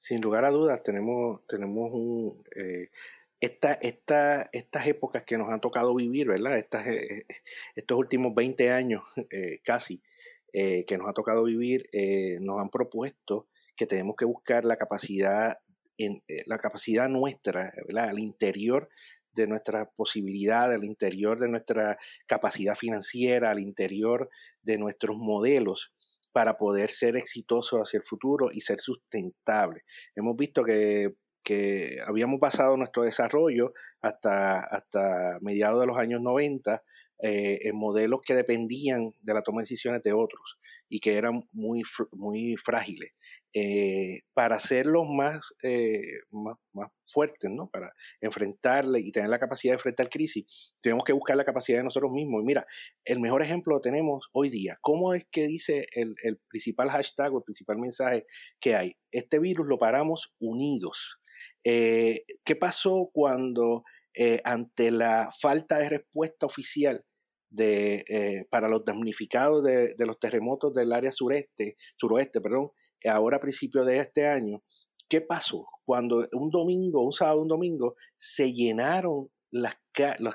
Sin lugar a dudas, tenemos, tenemos un, eh, esta, esta, estas épocas que nos han tocado vivir, ¿verdad? Estas, eh, estos últimos 20 años eh, casi que nos ha tocado vivir, nos han propuesto que tenemos que buscar la capacidad, en, la capacidad nuestra, ¿verdad? Al interior de nuestra posibilidad, al interior de nuestra capacidad financiera, al interior de nuestros modelos para poder ser exitoso hacia el futuro y ser sustentable. Hemos visto que, habíamos basado nuestro desarrollo hasta, hasta mediados de los años 90 eh, en modelos que dependían de la toma de decisiones de otros y que eran muy, muy frágiles. Eh, para hacerlos más, eh, más, más, fuertes, ¿no? Para enfrentarle y tener la capacidad de enfrentar crisis, tenemos que buscar la capacidad de nosotros mismos. Y mira, el mejor ejemplo lo tenemos hoy día. ¿Cómo es que dice el, el principal hashtag o el principal mensaje que hay? Este virus lo paramos unidos. Eh, ¿Qué pasó cuando ante la falta de respuesta oficial de, para los damnificados de, de, los terremotos del área sureste, suroeste, perdón, ahora a principios de este año, ¿qué pasó? Cuando un domingo, un sábado, un domingo, se llenaron las,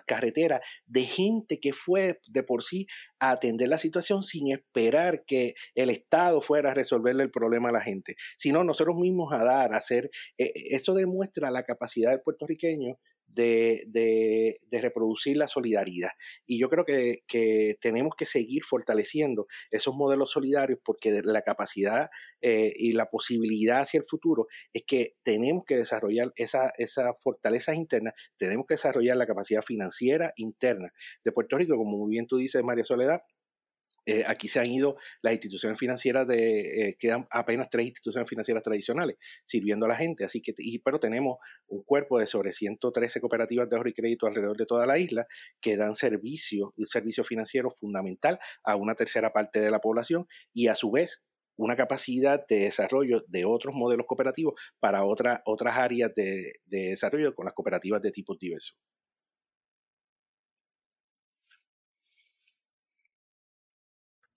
carreteras de gente que fue de por sí a atender la situación sin esperar que el Estado fuera a resolverle el problema a la gente, sino nosotros mismos a dar, a hacer. Eh, eso demuestra la capacidad del puertorriqueño de, de, de, reproducir la solidaridad. Y yo creo que, que, tenemos que seguir fortaleciendo esos modelos solidarios porque la capacidad eh, y la posibilidad hacia el futuro es que tenemos que desarrollar esa, esa fortalezas internas, tenemos que desarrollar la capacidad financiera interna de Puerto Rico, como muy bien tú dices, María Soledad, eh, aquí se han ido las instituciones financieras de, eh, quedan apenas tres instituciones financieras tradicionales sirviendo a la gente, así que, pero tenemos un cuerpo de sobre 113 cooperativas de ahorro y crédito alrededor de toda la isla que dan servicio, un servicio financiero fundamental a una tercera parte de la población y a su vez una capacidad de desarrollo de otros modelos cooperativos para otras áreas de, de desarrollo con las cooperativas de tipos diversos.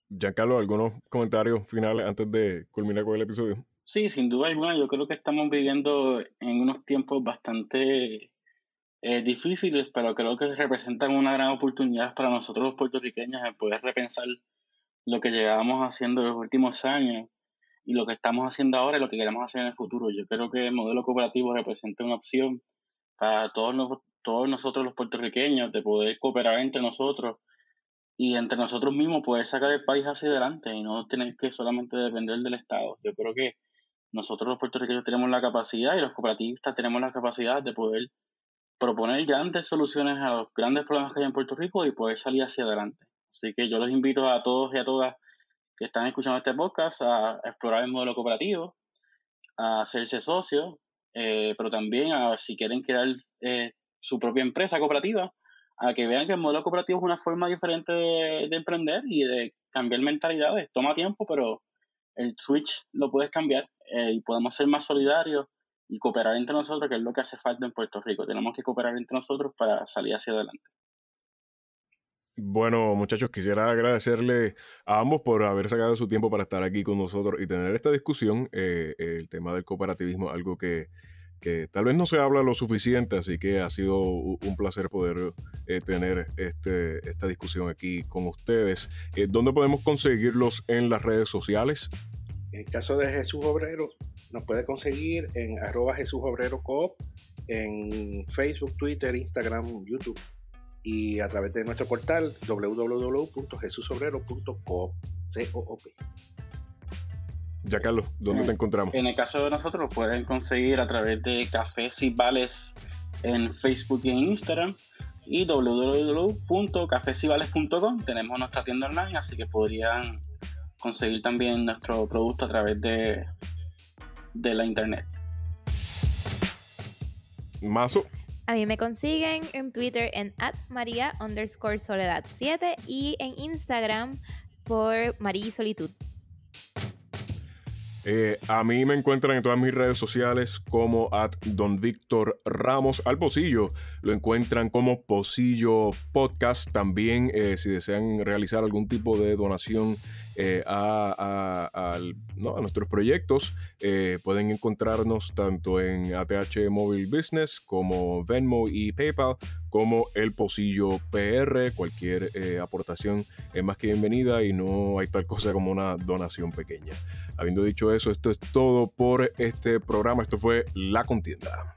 Giancarlo, ¿algunos comentarios finales antes de culminar con el episodio? Sí, sin duda alguna, yo creo que estamos viviendo en unos tiempos bastante eh, difíciles, pero creo que representan una gran oportunidad para nosotros los puertorriqueños en poder repensar lo que llevábamos haciendo en los últimos años y lo que estamos haciendo ahora y lo que queremos hacer en el futuro. Yo creo que el modelo cooperativo representa una opción para todos, todos nosotros los puertorriqueños de poder cooperar entre nosotros y entre nosotros mismos poder sacar el país hacia adelante y no tener que solamente depender del Estado. Yo creo que nosotros los puertorriqueños tenemos la capacidad y los cooperativistas tenemos la capacidad de poder proponer grandes soluciones a los grandes problemas que hay en Puerto Rico y poder salir hacia adelante. Así que yo los invito a todos y a todas que están escuchando este podcast a explorar el modelo cooperativo, a hacerse socios, eh, pero también a si quieren crear eh, su propia empresa cooperativa, a que vean que el modelo cooperativo es una forma diferente de, emprender y de cambiar mentalidades. Toma tiempo, pero el switch lo puedes cambiar eh, y podemos ser más solidarios y cooperar entre nosotros, que es lo que hace falta en Puerto Rico. Tenemos que cooperar entre nosotros para salir hacia adelante. Bueno, muchachos, quisiera agradecerle a ambos por haber sacado su tiempo para estar aquí con nosotros y tener esta discusión. Eh, el tema del cooperativismo, algo que que tal vez no se habla lo suficiente, así que ha sido un placer poder eh, tener este, esta discusión aquí con ustedes. Eh, ¿Dónde podemos conseguirlos en las redes sociales? En el caso de Jesús Obrero, nos puede conseguir en arroba Jesús Obrero Coop, en Facebook, Twitter, Instagram, YouTube y a través de nuestro portal www.jesusobrero.coop. Ya, Carlos, ¿dónde te encontramos? En el caso de nosotros, lo pueden conseguir a través de Cafés y Vales en Facebook y en Instagram. y www.cafecibales.com. Tenemos nuestra tienda online, así que podrían conseguir también nuestro producto a través de, de la internet. Mazo. A mí me consiguen en Twitter en María underscore Soledad 7 y en Instagram por María Solitud. Eh, a mí me encuentran en todas mis redes sociales como at Don Víctor Ramos al Pocillo. Lo encuentran como Pocillo Podcast. También eh, si desean realizar algún tipo de donación eh, a, nuestros proyectos, pueden encontrarnos tanto en ATH Mobile Business como Venmo y PayPal como el Pocillo PR. Cualquier aportación es más que bienvenida y no hay tal cosa como una donación pequeña. Habiendo dicho eso, esto es todo por este programa. Esto fue La Contienda.